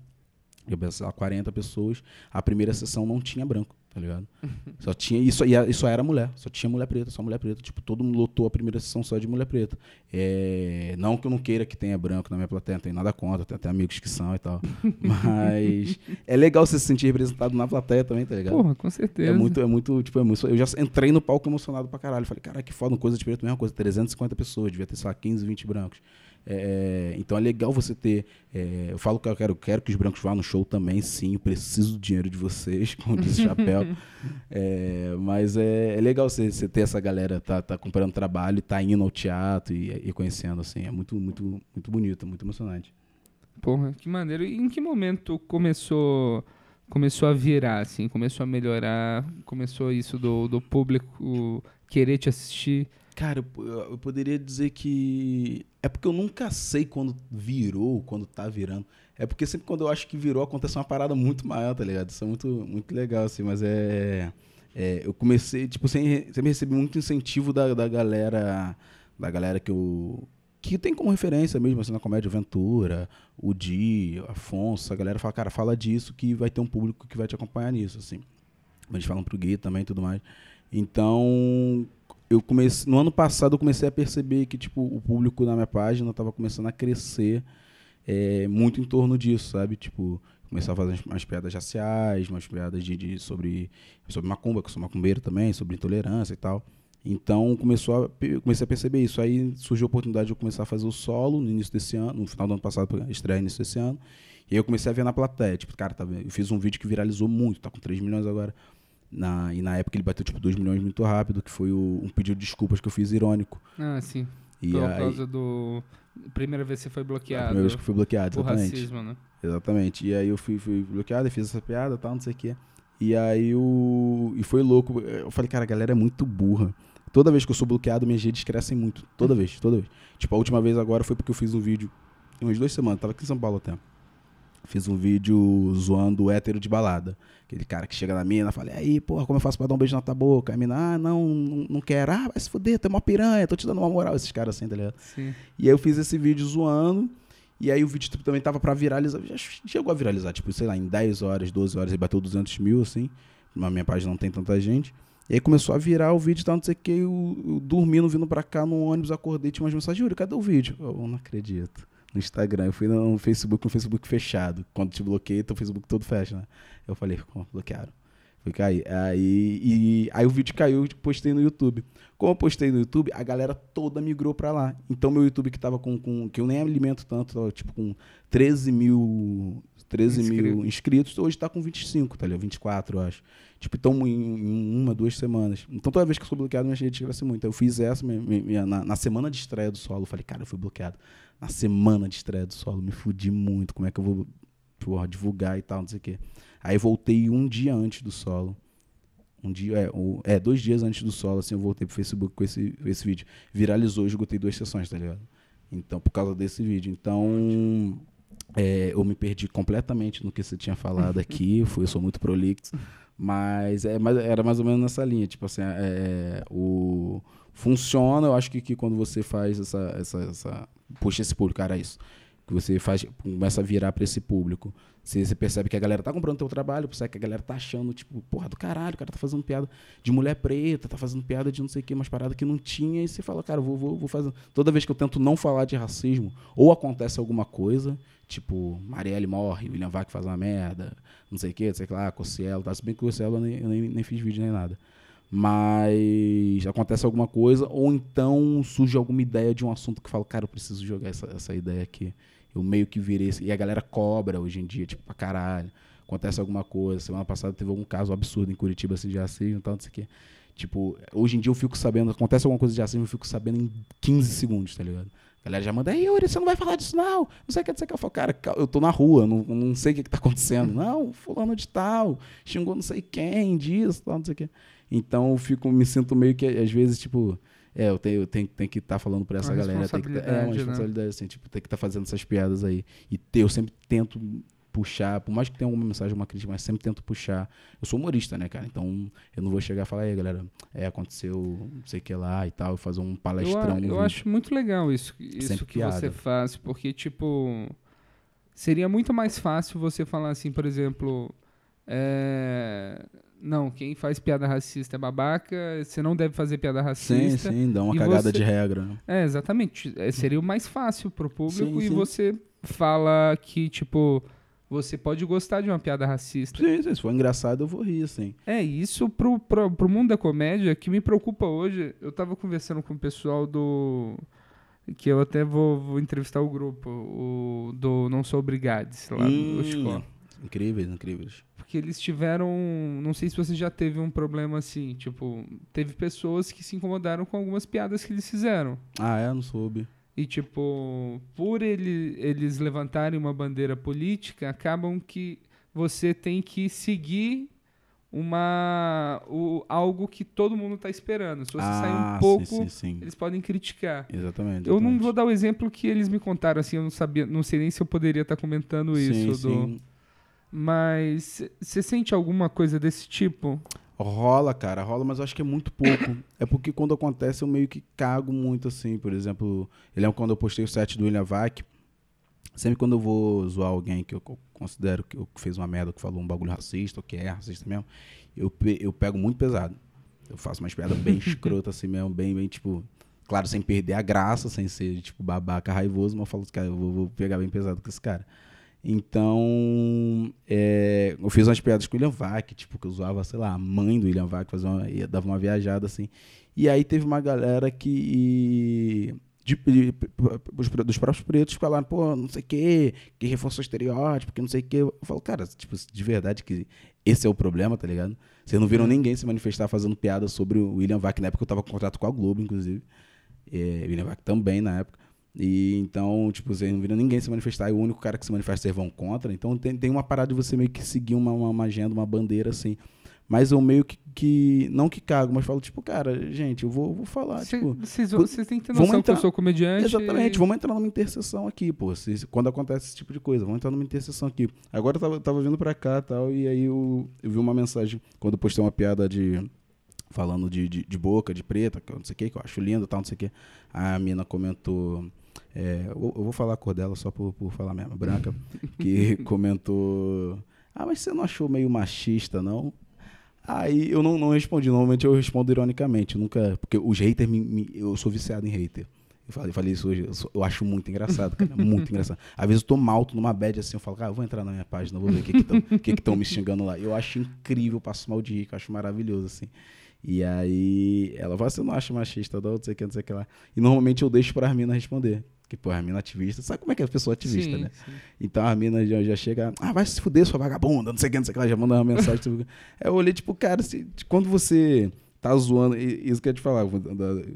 Sei lá, 40 pessoas. A primeira sessão não tinha branco, tá ligado? Só tinha isso e isso era mulher, só tinha mulher preta, só mulher preta. Tipo, todo mundo lotou a primeira sessão só de mulher preta. É, não que eu não queira que tenha branco na minha plateia, não tem nada contra, tem até amigos que são e tal. Mas é legal você se sentir representado na plateia também, tá ligado? Porra, com certeza. É muito, é muito, tipo, é muito, eu já entrei no palco emocionado pra caralho. Falei, cara, que foda, coisa de preto, mesma coisa, 350 pessoas, devia ter, sei lá, 15, 20 brancos. É, então é legal você ter. É, eu falo que eu quero, quero que os brancos vá no show também, sim. Eu preciso do dinheiro de vocês, como disse Chapéu. é, mas é, é legal você, você, ter essa galera, tá, tá comprando trabalho, tá indo ao teatro e, e conhecendo, assim. É muito, muito, muito bonito, muito emocionante. Porra, que maneiro. E em que momento começou começou a virar, assim? Começou a melhorar? Começou isso do, do público querer te assistir? Cara, eu, eu, poderia dizer que. É porque eu nunca sei quando virou, quando tá virando. É porque sempre quando eu acho que virou, acontece uma parada muito maior, tá ligado? Isso é muito, muito legal, assim, mas é. é eu comecei, tipo, sempre, sempre recebi muito incentivo da, da galera. Da galera que eu. Que tem como referência mesmo, assim, na comédia Ventura, o Di, Afonso, a galera fala, cara, fala disso que vai ter um público que vai te acompanhar nisso, assim. Eles falam pro Gui também e tudo mais. Então, eu comecei no ano passado eu comecei a perceber que tipo o público na minha página estava começando a crescer é, muito em torno disso sabe? Tipo começar a fazer umas piadas raciais umas piadas de, de, sobre sobre macumba que eu sou macumbeiro também sobre intolerância e tal. Então começou a, comecei a perceber isso. Aí surgiu a oportunidade de eu começar a fazer o solo no início desse ano no final do ano passado estreia início desse ano. E aí eu comecei a ver na plateia tipo cara tá eu fiz um vídeo que viralizou muito tá com 3 milhões agora na, e na época ele bateu tipo 2 milhões muito rápido, que foi o, um pedido de desculpas que eu fiz irônico. Ah, sim. E Por aí, causa do. Primeira vez que você foi bloqueado. Primeira vez que foi bloqueado, exatamente. racismo, né? Exatamente. E aí eu fui, fui bloqueado, fiz essa piada tal, não sei o quê. E aí o. E foi louco. Eu falei, cara, a galera é muito burra. Toda vez que eu sou bloqueado, minhas redes crescem muito. Toda vez, toda vez. Tipo, a última vez agora foi porque eu fiz um vídeo. Umas duas semanas, tava aqui em São Paulo até. Fiz um vídeo zoando o hétero de balada. Aquele cara que chega na mina e fala, e aí, porra, como eu faço pra dar um beijo na tua boca? A mina, ah, não, não, não quero. Ah, vai se fuder, tu é uma piranha, tô te dando uma moral. Esses caras assim, tá ligado? Sim. E aí eu fiz esse vídeo zoando. E aí o vídeo tipo, também tava pra viralizar. Já chegou a viralizar, tipo, sei lá, em 10 horas, 12 horas, ele bateu 200 mil, assim. Na minha página não tem tanta gente. E aí começou a virar o vídeo e tal, não sei o que. Eu, eu dormindo, vindo pra cá no ônibus, acordei, tinha umas mensagens, Júlio, cadê o vídeo? Eu não acredito no Instagram. Eu fui no Facebook, no Facebook fechado. Quando te bloqueei, teu Facebook todo fecha, né? Eu falei, bloquearam? Fui cair. Aí, e, aí o vídeo caiu e postei no YouTube. Como eu postei no YouTube, a galera toda migrou pra lá. Então meu YouTube que tava com, com que eu nem alimento tanto, tava, tipo com 13 mil, 13 Inscrito. mil inscritos, hoje tá com 25, tá ligado? 24, eu acho. Tipo, então em, em, uma, duas semanas. Então toda vez que eu sou bloqueado, minha gente cresce muito. Eu fiz essa minha, minha, na, na semana de estreia do solo. Eu falei, cara, eu fui bloqueado na semana de estreia do solo. Me fudi muito. Como é que eu vou porra, divulgar e tal, não sei o quê. Aí voltei um dia antes do solo. Um dia, é, é, dois dias antes do solo, assim, eu voltei pro Facebook com esse, esse vídeo. Viralizou, eu esgotei duas sessões, tá ligado? Então, por causa desse vídeo. Então, é, eu me perdi completamente no que você tinha falado aqui. Fui, eu sou muito prolixo. Mas é, era mais ou menos nessa linha. Tipo assim, é, o, funciona, eu acho que, que quando você faz essa, essa, essa puxa esse público, cara, isso. Que você faz, começa a virar para esse público. Você, você, percebe que a galera tá comprando teu trabalho, percebe que a galera tá achando, tipo, porra do caralho, o cara tá fazendo piada de mulher preta, tá fazendo piada de não sei o que, umas paradas que não tinha, e você fala, cara, vou, vou, vou fazer. Toda vez que eu tento não falar de racismo, ou acontece alguma coisa, tipo, Marielle morre, William Vac faz uma merda, não sei o que, sei lá, Cossielo, tá? Se bem que Cossielo eu nem, eu nem, nem fiz vídeo nem nada mas acontece alguma coisa, ou então surge alguma ideia de um assunto que fala, cara, eu preciso jogar essa, essa ideia aqui. Eu meio que virei. E a galera cobra hoje em dia, tipo, pra caralho. Acontece alguma coisa. Semana passada teve algum caso absurdo em Curitiba, assim, de racismo e tal, não sei o quê. Tipo, hoje em dia eu fico sabendo, acontece alguma coisa de racismo, eu fico sabendo em 15 segundos, tá ligado? A galera já manda, ei, Yuri, você não vai falar disso, não. Não sei o que, não sei o que. Eu falo, cara, eu tô na rua, não, não sei o que, que tá acontecendo. não, fulano de tal, xingou não sei quem, disso, tal, não sei o que. Então eu fico, me sinto meio que, às vezes, tipo, é, eu tenho, eu tenho, tenho que estar tá falando para essa uma galera. Tem que tá, é uma responsabilidade, né? assim, tipo, tem que estar tá fazendo essas piadas aí. E eu sempre tento puxar, por mais que tenha alguma mensagem, uma crítica, mas sempre tento puxar. Eu sou humorista, né, cara? Então eu não vou chegar e falar, aí, galera, é, aconteceu não sei o que lá e tal, fazer um palestrão. Eu, eu acho muito legal isso, isso que piada. você faz, porque, tipo seria muito mais fácil você falar assim, por exemplo, é, não, quem faz piada racista é babaca, você não deve fazer piada Sim, racista. sim, dá uma cagada você- de regra. né? É, exatamente. É, seria o mais fácil pro público Sim, e sim. você fala que, tipo, você pode gostar de uma piada racista. Sim, sim, se for engraçado eu vou rir, assim. É, isso pro, pro, pro mundo da comédia que me preocupa hoje. Eu tava conversando com o pessoal do. Que eu até vou, vou entrevistar o grupo, o do Não Sou Obrigades, lá Hum, do Chicó. Incríveis, incríveis. Porque eles tiveram. Não sei se você já teve um problema assim. Tipo, teve pessoas que se incomodaram com algumas piadas que eles fizeram. Ah, é? Não soube. E, tipo, por ele, eles levantarem uma bandeira política, acabam que você tem que seguir uma o, algo que todo mundo está esperando. Se você sair ah, um pouco, sim, sim, sim. eles podem criticar. Exatamente. Eu não exatamente. vou dar o exemplo que eles me contaram, assim, eu não sabia, não sei nem se eu poderia estar comentando Sim, isso. do- sim. Mas você sente alguma coisa desse tipo? Rola, cara, rola, mas eu acho que é muito pouco. é porque quando acontece eu meio que cago muito, assim. Por exemplo, eu lembro quando eu postei o set do William Vac. Sempre quando eu vou zoar alguém que eu co- considero que fez uma merda, que falou um bagulho racista, ou que é racista mesmo, eu, pe- eu pego muito pesado. Eu faço umas piadas bem escrotas assim mesmo, bem, bem, tipo... Claro, sem perder a graça, sem ser, tipo, babaca raivoso, mas eu falo, cara, eu vou, vou pegar bem pesado com esse cara. Então, é, eu fiz umas piadas com o William Vac, tipo, que eu zoava, sei lá, a mãe do William Vac, fazia uma, dava uma viajada assim. E aí teve uma galera que. de- de- dos próprios pretos falaram, pô, não sei o quê, que reforçou estereótipo, que não sei o quê. Eu falo, cara, tipo, de verdade que esse é o problema, tá ligado? Vocês não viram ninguém se manifestar fazendo piada sobre o William Vac, na época eu tava com contrato com a Globo, inclusive. É, William Vac também na época. E então, tipo, vocês não viram ninguém se manifestar, e o único cara que se manifesta vocês vão contra. Então tem, tem uma parada de você meio que seguir uma, uma, agenda, uma bandeira assim. Mas eu meio que, que- não que cago, mas falo, tipo, cara, gente, eu vou, vou falar, Cê- tipo. Vocês vamos- vocês têm que ter noção que eu entrar- sou comediante. Exatamente, e- vamos entrar numa interseção aqui, pô. se- quando acontece esse tipo de coisa, vamos entrar numa interseção aqui. Agora eu tava, tava vindo pra cá e tal, e aí eu, eu vi uma mensagem, quando eu postei uma piada de. falando de, de, de boca, de preta, que eu não sei o que, que eu acho lindo e tal, não sei o que. A mina comentou. É, eu, eu vou falar a cor dela só por, por falar mesmo, branca, que comentou. Ah, mas você não achou meio machista, não? Aí eu não, não respondi. Normalmente eu respondo ironicamente. Nunca. Porque os haters, me, me- eu sou viciado em hater. Eu falei, falei isso hoje. Eu, sou- eu acho muito engraçado, cara. Muito engraçado. Às vezes eu tô mal, tô numa bad assim. Eu falo, cara, eu vou entrar na minha página, vou ver o que estão que que tão me xingando lá. Eu acho incrível, passo mal de que eu acho maravilhoso, assim. E aí ela fala, você não acha machista, não, não sei o que, não sei o que lá. E normalmente eu deixo pra Armina responder. Porque, pô, a Armina ativista, sabe como é que é a pessoa ativista, Sim, né? sim. Então a mina já, já chega, ah, vai se fuder, sua vagabunda, não sei o que, não sei o que, ela já manda uma mensagem. Aí eu olhei, tipo, cara, se- quando você tá zoando, e- isso que eu ia te falar,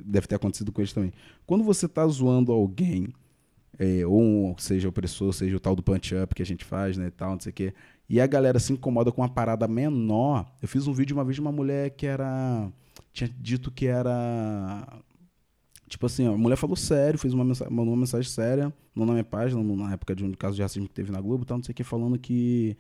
deve ter acontecido com eles também. Quando você tá zoando alguém, é, ou um, seja opressor, seja o tal do punch-up que a gente faz, né, e tal, não sei o que, e a galera se incomoda com uma parada menor. Eu fiz um vídeo uma vez de uma mulher que era. tinha dito que era. Tipo assim, a mulher falou sério, fez uma mensagem, mandou uma mensagem séria, não na minha página, na época de um caso de racismo que teve na Globo tal, não sei o que, falando que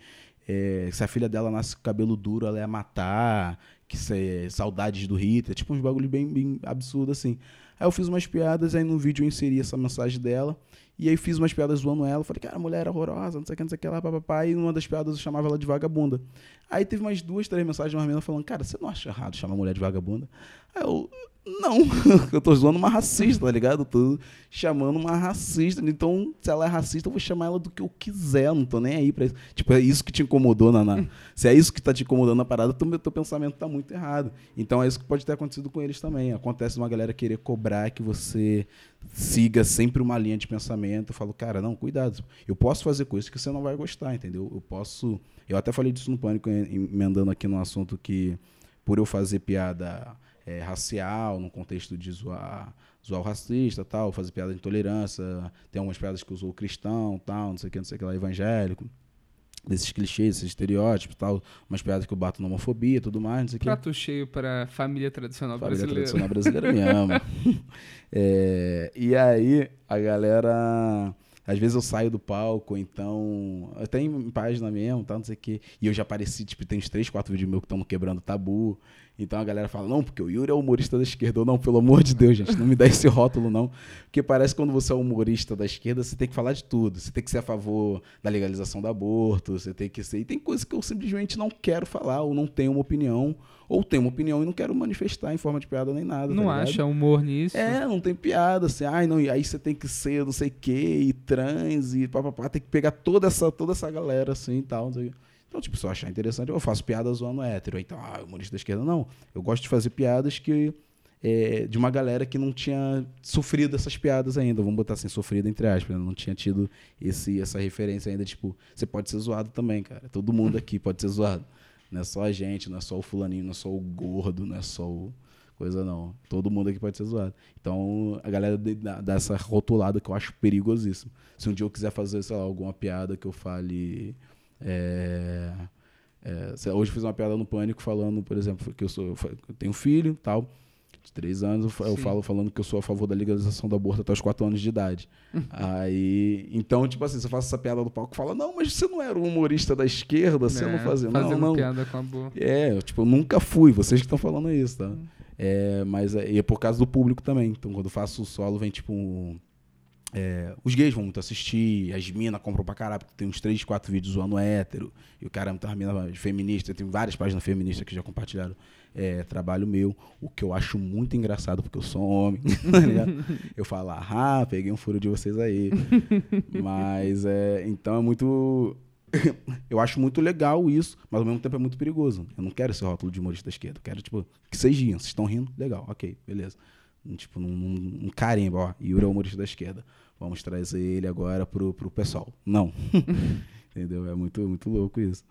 é, se a filha dela nasce com cabelo duro, ela ia matar, que se, saudades do Hitler, tipo uns bagulho bem, bem absurdo assim. Aí eu fiz umas piadas, aí no vídeo eu inseri essa mensagem dela, e aí fiz umas piadas zoando ela, falei, cara, a mulher era horrorosa, não sei o que, não sei o que lá, papapá, e numa das piadas eu chamava ela de vagabunda. Aí teve umas duas, três mensagens de uma menina falando, cara, você não acha errado chamar mulher de vagabunda? Aí eu, não, eu tô zoando uma racista, tá ligado? Eu tô chamando uma racista. Então, se ela é racista, eu vou chamar ela do que eu quiser. Eu não tô nem aí pra isso. Tipo, é isso que te incomodou na. na- se é isso que tá te incomodando na parada, teu, teu pensamento tá muito errado. Então é isso que pode ter acontecido com eles também. Acontece uma galera querer cobrar que você siga sempre uma linha de pensamento. Eu falo, cara, não, cuidado. Eu posso fazer coisas que você não vai gostar, entendeu? Eu posso. Eu até falei disso no pânico, em- emendando aqui no assunto que por eu fazer piada é, racial, no contexto de zoar, zoar o racista, tal, fazer piada de intolerância, tem algumas piadas que eu sou cristão, tal, não sei o que, não sei o que lá, evangélico, desses clichês, esses estereótipos, tal, umas piadas que eu bato na homofobia e tudo mais, não sei o que. Prato cheio para família tradicional Família brasileira. tradicional brasileira me ama. É, e aí, a galera. Às vezes eu saio do palco, então. Até em página mesmo, tal, não sei o quê. E eu já apareci, tipo, tem uns três, quatro vídeos meus que estão quebrando tabu. Então a galera fala, não, porque o Yuri é humorista da esquerda. Ou não, pelo amor de Deus, gente, não me dá esse rótulo, não. Porque parece que quando você é humorista da esquerda, você tem que falar de tudo. Você tem que ser a favor da legalização do aborto, você tem que ser. E tem coisas que eu simplesmente não quero falar, ou não tenho uma opinião, ou tenho uma opinião e não quero manifestar em forma de piada nem nada. Não tá acha humor nisso? É, não tem piada, assim, ai, não, e aí você tem que ser não sei o que, e trans, e papapá, tem que pegar toda essa, toda essa galera assim e tal. Não sei o quê. Então, tipo, se eu achar interessante, eu faço piadas zoando hétero. Então, ah, humorista da esquerda, não. Eu gosto de fazer piadas que. é, de uma galera que não tinha sofrido essas piadas ainda. Vamos botar assim, sofrido entre aspas. né? Não tinha tido esse, essa referência ainda. Tipo, você pode ser zoado também, cara. Todo mundo aqui pode ser zoado. Não é só a gente, não é só o fulaninho, não é só o gordo, não é só o. Coisa não. Todo mundo aqui pode ser zoado. Então, a galera dá essa rotulada que eu acho perigosíssimo. Se um dia eu quiser fazer, sei lá, alguma piada que eu fale. é, é, hoje eu fiz uma piada no Pânico falando, por exemplo, que eu sou. Eu tenho um filho tal. De três anos, eu Sim. falo falando que eu sou a favor da legalização do aborto até os quatro anos de idade. Aí. Então, tipo assim, você faz essa piada no palco e fala, não, mas você não era um humorista da esquerda, você É, não fazia. Não, Fazendo não. piada com a boa. É, eu, tipo, eu nunca fui, vocês que estão falando isso, tá? É, mas é, é por causa do público também. Então, quando eu faço o solo, vem tipo. um- é, os gays vão muito assistir, as minas compram pra caralho, porque tem uns 3, 4 vídeos zoando hétero, e o cara é muita mina feminista, tem várias páginas feministas que já compartilharam é, trabalho meu, o que eu acho muito engraçado, porque eu sou homem, tá ligado? Eu falo, ah, peguei um furo de vocês aí. Mas, é, então é muito. eu acho muito legal isso, mas ao mesmo tempo é muito perigoso. Eu não quero esse rótulo de humorista da esquerda. Eu quero, tipo, que vocês riam. Vocês estão rindo? Legal, ok, beleza. Um, Tipo, num, num, num carimbo, ó. Yuri é o humorista da esquerda. Vamos trazer ele agora pro, pro pessoal. Não. Entendeu? É muito, muito louco isso.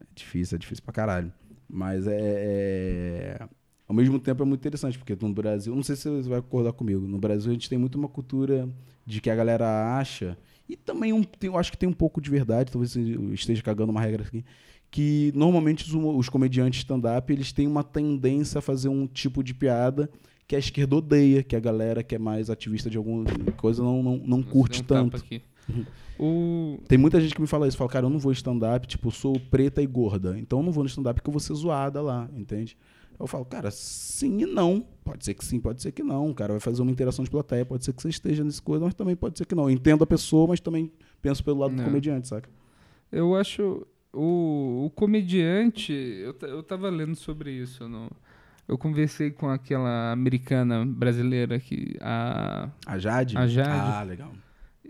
É difícil, é difícil pra caralho. Mas é, é- Ao mesmo tempo é muito interessante, porque no Brasil, não sei se você vai concordar comigo, no Brasil a gente tem muito uma cultura de que a galera acha, e também um, tem- eu acho que tem um pouco de verdade, talvez eu esteja cagando uma regra aqui, que normalmente os, os comediantes stand-up eles têm uma tendência a fazer um tipo de piada que a esquerda odeia, que a galera que é mais ativista de alguma coisa não, não, não curte tanto. aqui. O... Tem muita gente que me fala isso, fala, cara, eu não vou stand-up, tipo, sou preta e gorda, então eu não vou no stand-up porque eu vou ser zoada lá, entende? Eu falo, cara, sim e não. Pode ser que sim, pode ser que não. O cara vai fazer uma interação de plateia, pode ser que você esteja nesse coisa, mas também pode ser que não. Eu entendo a pessoa, mas também penso pelo lado do Não. comediante, saca? Eu acho o, o comediante. Eu, eu tava lendo sobre isso. No, eu conversei com aquela americana brasileira que. A, A Jade? A Jade. Ah, legal.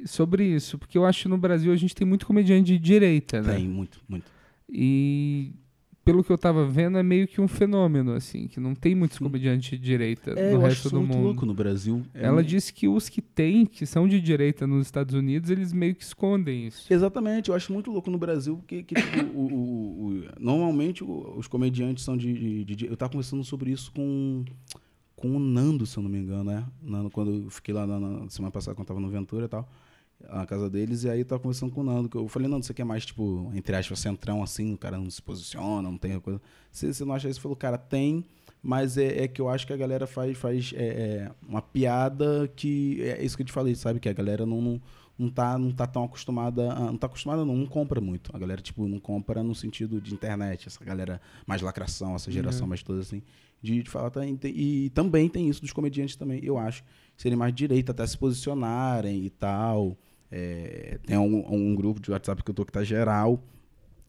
Sobre isso, porque eu acho que no Brasil a gente tem muito comediante de direita, né? Tem, muito, muito. E pelo que eu tava vendo, é meio que um fenômeno, assim, que não tem muitos comediantes de direita É, no eu acho resto isso do muito mundo. louco no Brasil. É Ela um- disse que os que tem, que são de direita nos Estados Unidos, eles meio que escondem isso. Exatamente, eu acho muito louco no Brasil que, que, tipo, o- o- o- normalmente os comediantes são de, de- de- Eu tava conversando sobre isso com, com o Nando, se eu não me engano, né? Nando, quando eu fiquei lá na, na semana passada, quando eu tava no Ventura e tal, na casa deles, e aí eu tava conversando com o Nando, que eu falei, Nando, você quer mais, tipo, entre aspas, centrão assim, o cara não se posiciona, não tem coisa. Você, você não acha isso? Ele falou, cara, tem. Mas é, é que eu acho que a galera faz, faz é, é, uma piada que. É isso que eu te falei, sabe? Que a galera não, não, não tá, não tá tão acostumada. a- não tá acostumada, não, não compra muito. A galera, tipo, não compra no sentido de internet. Essa galera mais lacração, essa geração Uhum. mais toda assim. De, de falar, tá, e, e também tem isso dos comediantes também, eu acho. Serem mais direita, até se posicionarem e tal. É, tem um, um grupo de WhatsApp que eu tô que tá geral.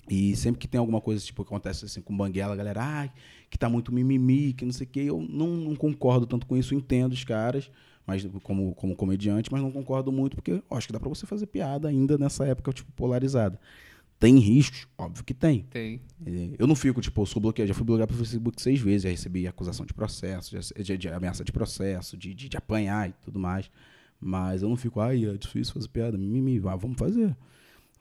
E sempre que tem alguma coisa, tipo, que acontece assim com Banguela, a galera, ai, que tá muito mimimi, que não sei o quê. Eu não, não concordo tanto com isso, entendo os caras, mas como, como comediante, mas não concordo muito, porque eu acho que dá pra você fazer piada ainda nessa época, tipo, polarizada. Tem riscos? Óbvio que tem. Tem. É, Eu não fico, tipo, eu sou bloqueado. Já fui bloqueado pelo Facebook seis vezes, já recebi acusação de processo, já- de, de ameaça de processo, de, de, de apanhar e tudo mais. Mas eu não fico, ai, é difícil fazer piada, mimimi, vamos fazer.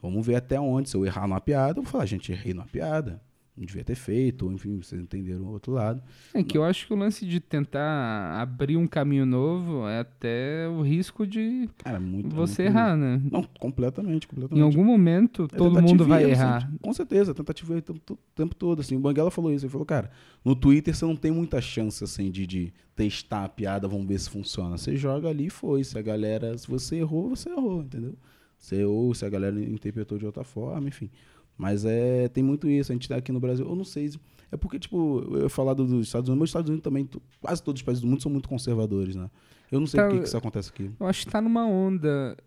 Vamos ver até onde. Se eu errar numa piada, eu vou falar, gente, errei numa piada. Não devia ter feito, ou enfim, vocês entenderam o outro lado. É que eu acho que o lance de tentar abrir um caminho novo é até o risco de Cara, muito. você muito- errar, né? Não, completamente, completamente. Em algum momento, É todo tentativa mundo vai errar. sempre. Com certeza, tentativa e erro o tempo, tempo todo. Assim. O Banguela falou isso. Ele falou, cara, no Twitter você não tem muita chance assim, de, de testar a piada, vamos ver se funciona. Você joga ali e foi. Se a galera. Se você errou, você errou, entendeu? Você errou, se a galera interpretou de outra forma, enfim. Mas é, tem muito isso. A gente tá aqui no Brasil, eu não sei. É porque, tipo, eu falar dos Estados Unidos, mas os Estados Unidos também, quase todos os países do mundo são muito conservadores, né? Eu não sei Tá, por que, que isso acontece aqui. Eu acho que tá numa onda.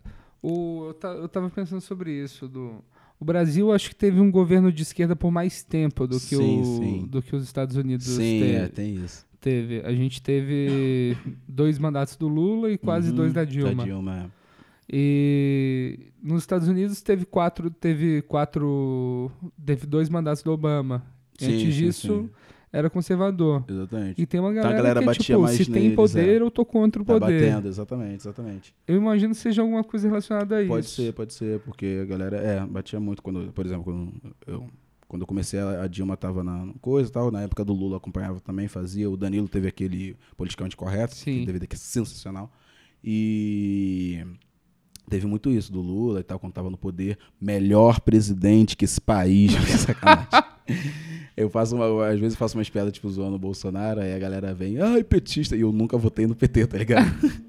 O, eu, ta- eu tava pensando sobre isso. Do, o Brasil acho que teve um governo de esquerda por mais tempo do que, Sim, o, sim. do que os Estados Unidos Sim, teve, é, tem isso. teve. A gente teve dois mandatos do Lula e quase Uhum, dois da Dilma. Da Dilma, é. E nos Estados Unidos teve quatro, teve quatro, teve dois mandatos do Obama. Sim, Antes disso sim. era conservador. Exatamente. E tem uma a galera, galera que é tipo, se tem neles, poder, é. eu tô contra o Tá poder. batendo, exatamente, exatamente. Eu imagino que seja alguma coisa relacionada a Pode isso. ser, pode ser, porque a galera, é, batia muito quando, por exemplo, quando eu, quando eu comecei, a, Dilma tava na coisa e tal, na época do Lula acompanhava também, fazia, o Danilo teve aquele politicamente correto, Sim. que DVD que é sensacional, e teve muito isso do Lula e tal, quando tava no poder, melhor presidente que esse país, sacanagem. Eu faço uma, às vezes faço umas piadas tipo zoando o Bolsonaro, aí a galera vem, ai, petista, e eu nunca votei no PT, tá ligado?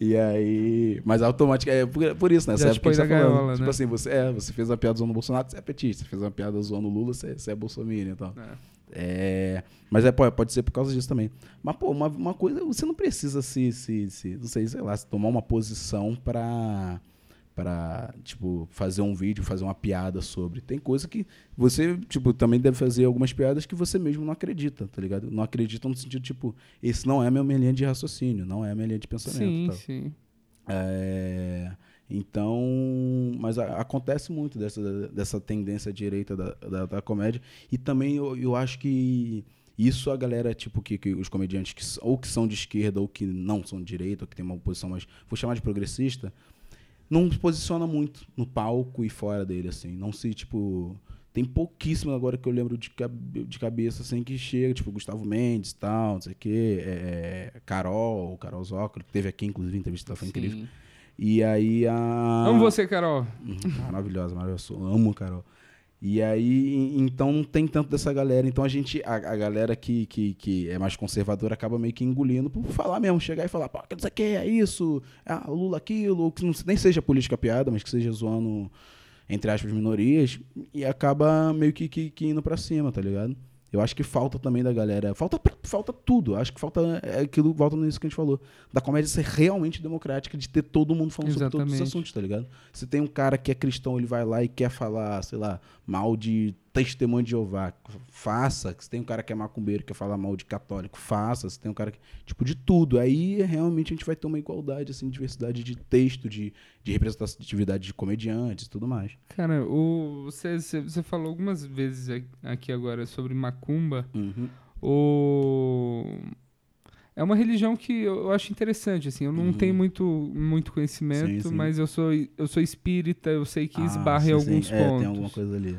E aí. Mas automaticamente. É por, por isso, né? Gente na tá falando. gaiola, Tipo né? assim, você, é, você fez uma piada zoando o Bolsonaro, você é petista. Você fez uma piada zoando o Lula, você, você é bolsominion e tal. É. É, mas é, pode, pode ser por causa disso também. Mas, pô, uma, uma coisa, você não precisa se, se, se não sei, sei lá, se tomar uma posição pra, pra, tipo, fazer um vídeo, fazer uma piada sobre. Tem coisa que você, tipo, também deve fazer algumas piadas que você mesmo não acredita, tá ligado? Não acredita no sentido, tipo, esse não é a minha linha de raciocínio, não é a minha linha de pensamento. Sim, tal. sim. É, então, mas a- acontece muito dessa, dessa tendência direita da, da, da comédia. E também eu, eu acho que isso a galera, tipo, que, que os comediantes que, ou que são de esquerda ou que não são de direita, ou que tem uma posição mais, vou chamar de progressista, não se posiciona muito no palco e fora dele, assim. Não se, tipo. Tem pouquíssimo agora que eu lembro de, de cabeça, assim, que chega, tipo, Gustavo Mendes e tal, não sei o quê, é, Carol, Carol Zócalo, que teve aqui, inclusive, entrevista foi incrível. E aí a. Amo você, Carol. Uhum, Maravilhosa, maravilhosa. Eu amo a Carol. E aí, en- então não tem tanto dessa galera. Então a gente, a, a galera que, que, que é mais conservadora acaba meio que engolindo por falar mesmo, chegar e falar, pô, que isso aqui é isso, ah, o Lula aquilo, que não, nem seja política piada, mas que seja zoando, entre aspas, minorias, e acaba meio que, que, que indo pra cima, tá ligado? Eu acho que falta também da galera. Falta, falta tudo. Acho que falta é aquilo, volta nisso que a gente falou. Da comédia ser realmente democrática, de ter todo mundo falando sobre todos os Exatamente. assuntos, tá ligado? Se tem um cara que é cristão, ele vai lá e quer falar, sei lá, mal de testemunho de Jeová, faça. Se tem um cara que é macumbeiro, quer falar mal de católico, faça. Se tem um cara que. Tipo, de tudo. Aí realmente a gente vai ter uma igualdade, assim, diversidade de texto, de, de representatividade de comediantes e tudo mais. Cara, o, você, você, falou algumas vezes aqui agora sobre macumba. Uhum. O... É uma religião que eu acho interessante, assim. Eu não Uhum. tenho muito, muito conhecimento, Sim, sim. mas eu sou, eu sou espírita, eu sei que Ah, esbarra sim, em alguns É, pontos. tem alguma coisa ali.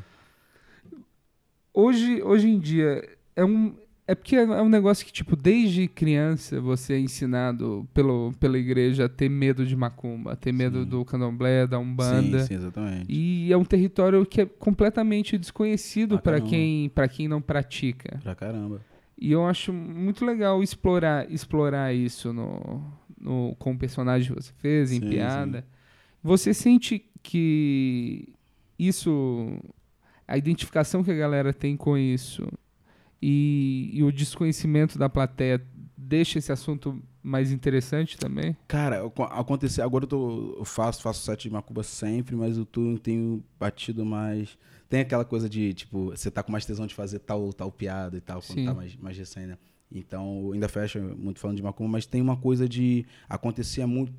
Hoje, hoje em dia, é um. É porque é um negócio que, tipo, desde criança você é ensinado pelo, pela igreja a ter medo de macumba, a ter medo Sim. do candomblé, da umbanda. Sim, sim, exatamente. E é um território que é completamente desconhecido para quem, pra quem não pratica. Pra caramba. E eu acho muito legal explorar, explorar isso no, no, com o personagem que você fez, em Sim, piada. Você sente que isso, a identificação que a galera tem com isso e, e o desconhecimento da plateia deixa esse assunto mais interessante também? Cara, eu- aconteceu. Agora eu, tô, eu faço, faço set de macumba sempre, mas eu tô, tenho batido mais. Tem aquela coisa de, tipo, você tá com mais tesão de fazer tal, tal piada e tal, quando Sim. tá mais, mais recente, né? Então, ainda fecha muito falando de macumba, mas tem uma coisa de. Acontecia muito.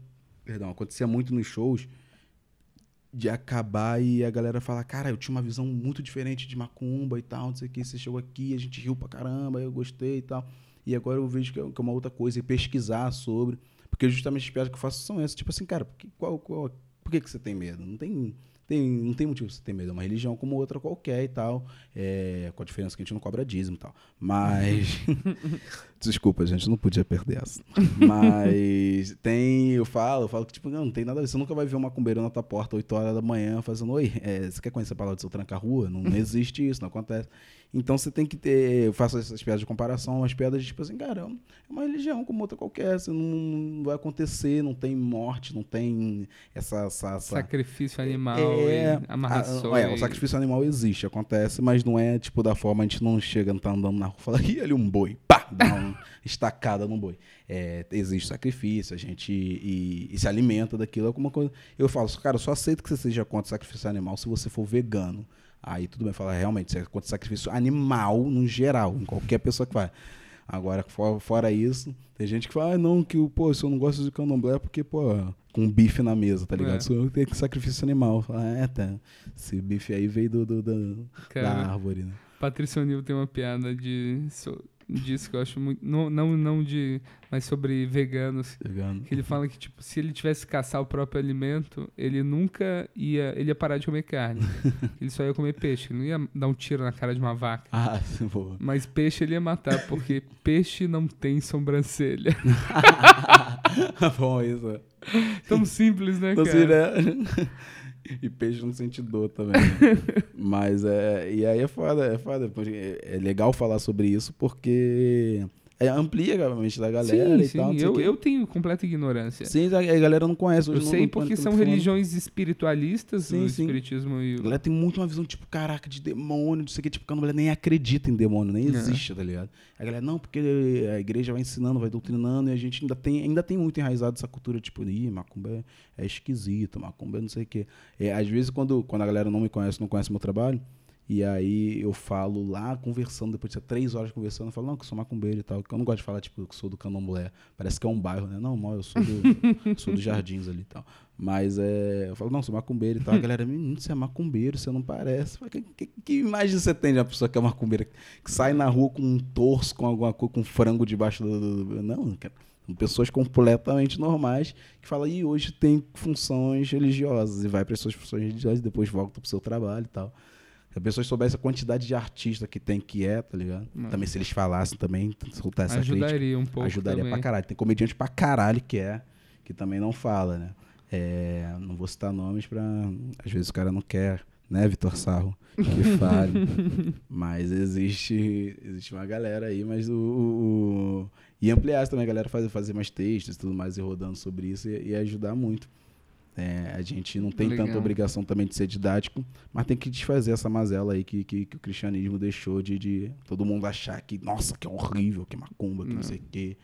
Perdão, acontecia muito nos shows de acabar e a galera falar, cara, eu tinha uma visão muito diferente de macumba e tal, não sei o que, você chegou aqui, a gente riu pra caramba, eu gostei e tal. E agora eu vejo que é que é uma outra coisa, e pesquisar sobre. Porque justamente as piadas que eu faço são essas. Tipo assim, cara, por que, qual, qual, por que, que você tem medo? Não tem, tem, não tem motivo você ter medo. É uma religião como outra qualquer e tal. É, com a diferença que a gente não cobra dízimo e tal. Mas. Desculpa, gente, não podia perder essa. Mas tem, eu falo, eu falo que, tipo, não, não tem nada a ver. Você nunca vai ver uma macumbeiro na tua porta 8 horas da manhã fazendo, oi, é, você quer conhecer a palavra do seu tranca-rua? Não, não existe isso, não acontece. Então você tem que ter, eu faço essas piadas de comparação, umas piadas de, tipo assim, cara, é uma religião como outra qualquer, você não, não vai acontecer, não tem morte, não tem essa... essa, essa Sacrifício animal. é, É, e amarraçou. ah, é, e- o sacrifício animal existe, acontece, mas não é tipo da forma a gente não chega, tá andando na rua e fala, ih, ali um boi, pá, dá uma estacada num boi. É, existe sacrifício, a gente e, e se alimenta daquilo, alguma coisa. Eu falo, cara, eu só aceito que você seja contra sacrifício animal se você for vegano. Aí tudo bem, fala, realmente, você é contra sacrifício animal no geral, em qualquer pessoa que faz. Agora, fora, fora isso, tem gente que fala, ah, não, que o, pô, se eu não gosto de candomblé é porque, pô, com bife na mesa, tá ligado? É. Eu tenho que sacrifício animal. Fala, é, tá. Esse bife aí veio do, do- do- Cara, da árvore, né? Patrícia O'Neill tem uma piada de, disso que eu acho muito. Não, não, não de. Mas sobre veganos. Vegano. Que ele fala que, tipo, se ele tivesse que caçar o próprio alimento, ele nunca ia. Ele ia parar de comer carne. ele só ia comer peixe. Ele não ia dar um tiro na cara de uma vaca. Ah, boa. Mas peixe ele ia matar, porque peixe não tem sobrancelha. Bom, isso. Tão simples, né, Então, cara? assim, né? E peixe não sente dor também. né? Mas é. E aí é foda, é foda. porque É legal falar sobre isso porque é, amplia a mente da galera sim, e sim. tal. eu, eu tenho completa ignorância. Sim, a a galera não conhece. eu hoje não- sei não- porque não- são religiões espiritualistas, Sim, o sim. espiritismo e A o... galera tem muito uma visão, tipo, caraca, de demônio, não sei o que, tipo, que a mulher nem acredita em demônio, nem É. existe, tá ligado? A galera, não, porque a igreja vai ensinando, vai doutrinando, e a gente ainda tem, ainda tem muito enraizado essa cultura, tipo, ih, macumba é, é esquisito, macumba é não sei o quê. É, às vezes, quando, quando a galera não me conhece, não conhece meu trabalho, e aí eu falo lá, conversando, depois de três horas conversando, eu falo, não, que eu sou macumbeiro e tal, que eu não gosto de falar, tipo, que sou do candomblé, parece que é um bairro, né? Não, mal, eu sou do, sou dos jardins ali e tal. Mas é, eu falo, não, sou macumbeiro e tal. A galera, menino, você é macumbeiro, você não parece. Falo, Que, que, que imagem você tem de uma pessoa que é macumbeira, que sai na rua com um torso, com alguma coisa, com frango debaixo do. do- do- Não, cara. São pessoas completamente normais que falam, e hoje tem funções religiosas, e vai para as suas funções religiosas e depois volta pro seu trabalho e tal. Se as pessoas soubessem a quantidade de artista que tem que é, tá ligado? Não. Também se eles falassem também, soltar essa crítica. ajudaria um pouco Ajudaria também. pra caralho. Tem comediante pra caralho que é, que também não fala, né? É, não vou citar nomes pra. Às vezes o cara não quer, né, Vitor Sarro, que fale. mas existe, existe uma galera aí, mas o. o- o- e ampliar também, a galera fazer, fazer mais textos e tudo mais, e rodando sobre isso e, e ajudar muito. É, a gente não tem Legal. tanta obrigação também de ser didático, mas tem que desfazer essa mazela aí que, que, que o cristianismo deixou de, de todo mundo achar que, nossa, que é horrível, que é macumba, que não, Não. sei o quê,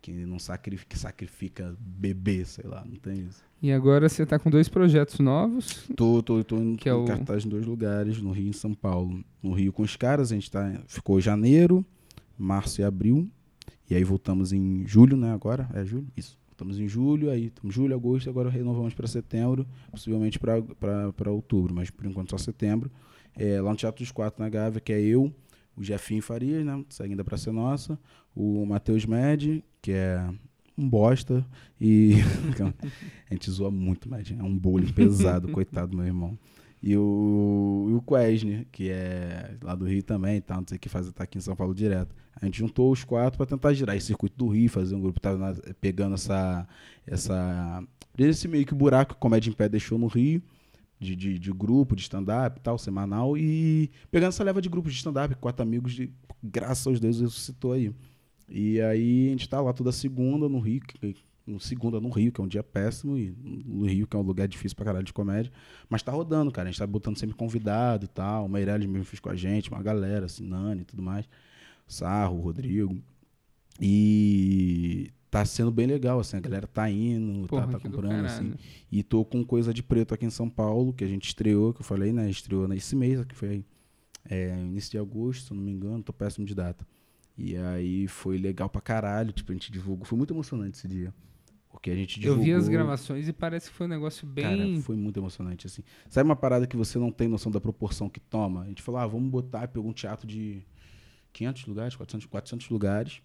que não sacrifica, que sacrifica bebê, sei lá, não tem isso. E agora você tá com dois projetos novos. Tô, tô, tô em, é o- cartaz em dois lugares, no Rio e em São Paulo. No Rio com os caras, a gente tá, ficou janeiro, março e abril, e aí voltamos em julho, né, agora? É julho? Isso. Voltamos em julho, aí estamos julho, agosto, agora renovamos para setembro, possivelmente para outubro, mas por enquanto só setembro. É, lá no Teatro dos Quatro, na Gávea, que é eu, o Jefinho Farias, né, segue ainda para ser nossa, o Matheus Med, que é um bosta, e a gente zoa muito, mas é um bullying pesado, coitado do meu irmão. E o, e o Quesne, que é lá do Rio também, tá, não sei o que faz, tá aqui em São Paulo direto. A gente juntou os quatro para tentar girar esse circuito do Rio, fazer um grupo, tava na- pegando essa, essa, esse meio que buraco que o Comédia em Pé deixou no Rio, de, de, de grupo, de stand-up tal, semanal, e pegando essa leva de grupos de stand-up, quatro amigos, de, graças aos deuses, ressuscitou aí. E aí a gente tá lá toda segunda no Rio, que- no segunda no Rio, que é um dia péssimo, e no Rio, que é um lugar difícil pra caralho de comédia. Mas tá rodando, cara. A gente tá botando sempre convidado e tal. O Meirelles mesmo fez com a gente, uma galera, assim, Nani e tudo mais. Sarro, Rodrigo. E tá sendo bem legal, assim, a galera tá indo, Porra, tá, tá comprando, assim. E tô com coisa de preto aqui em São Paulo, que a gente estreou, que eu falei, né? Estreou nesse mês, que foi é, início de agosto, se eu não me engano, tô péssimo de data. E aí foi legal pra caralho, tipo, a gente divulgou. Foi muito emocionante esse dia. A gente Eu divulgou. vi as gravações e parece que foi um negócio Cara, bem. foi muito emocionante, assim. Sabe uma parada que você não tem noção da proporção que toma? A gente falou, ah, vamos botar, pegou um teatro de 500 lugares, 400, 400 lugares.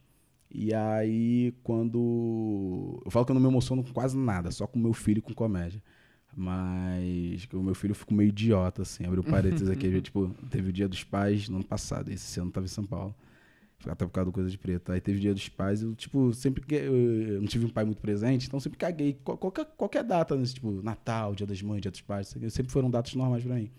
E aí, quando... Eu falo que eu não me emociono com quase nada, só com meu filho com comédia. Mas o meu filho ficou meio idiota, assim. Abriu parênteses aqui, tipo, teve o Dia dos Pais no ano passado, esse ano tava em São Paulo. Até por causa do Coisa de Preto. Aí teve o Dia dos Pais, eu, tipo, sempre que. Eu, não tive um pai muito presente, então sempre caguei. Qual- Qualquer, qualquer data, né, tipo, Natal, Dia das Mães, Dia dos Pais, sempre foram datas normais pra mim.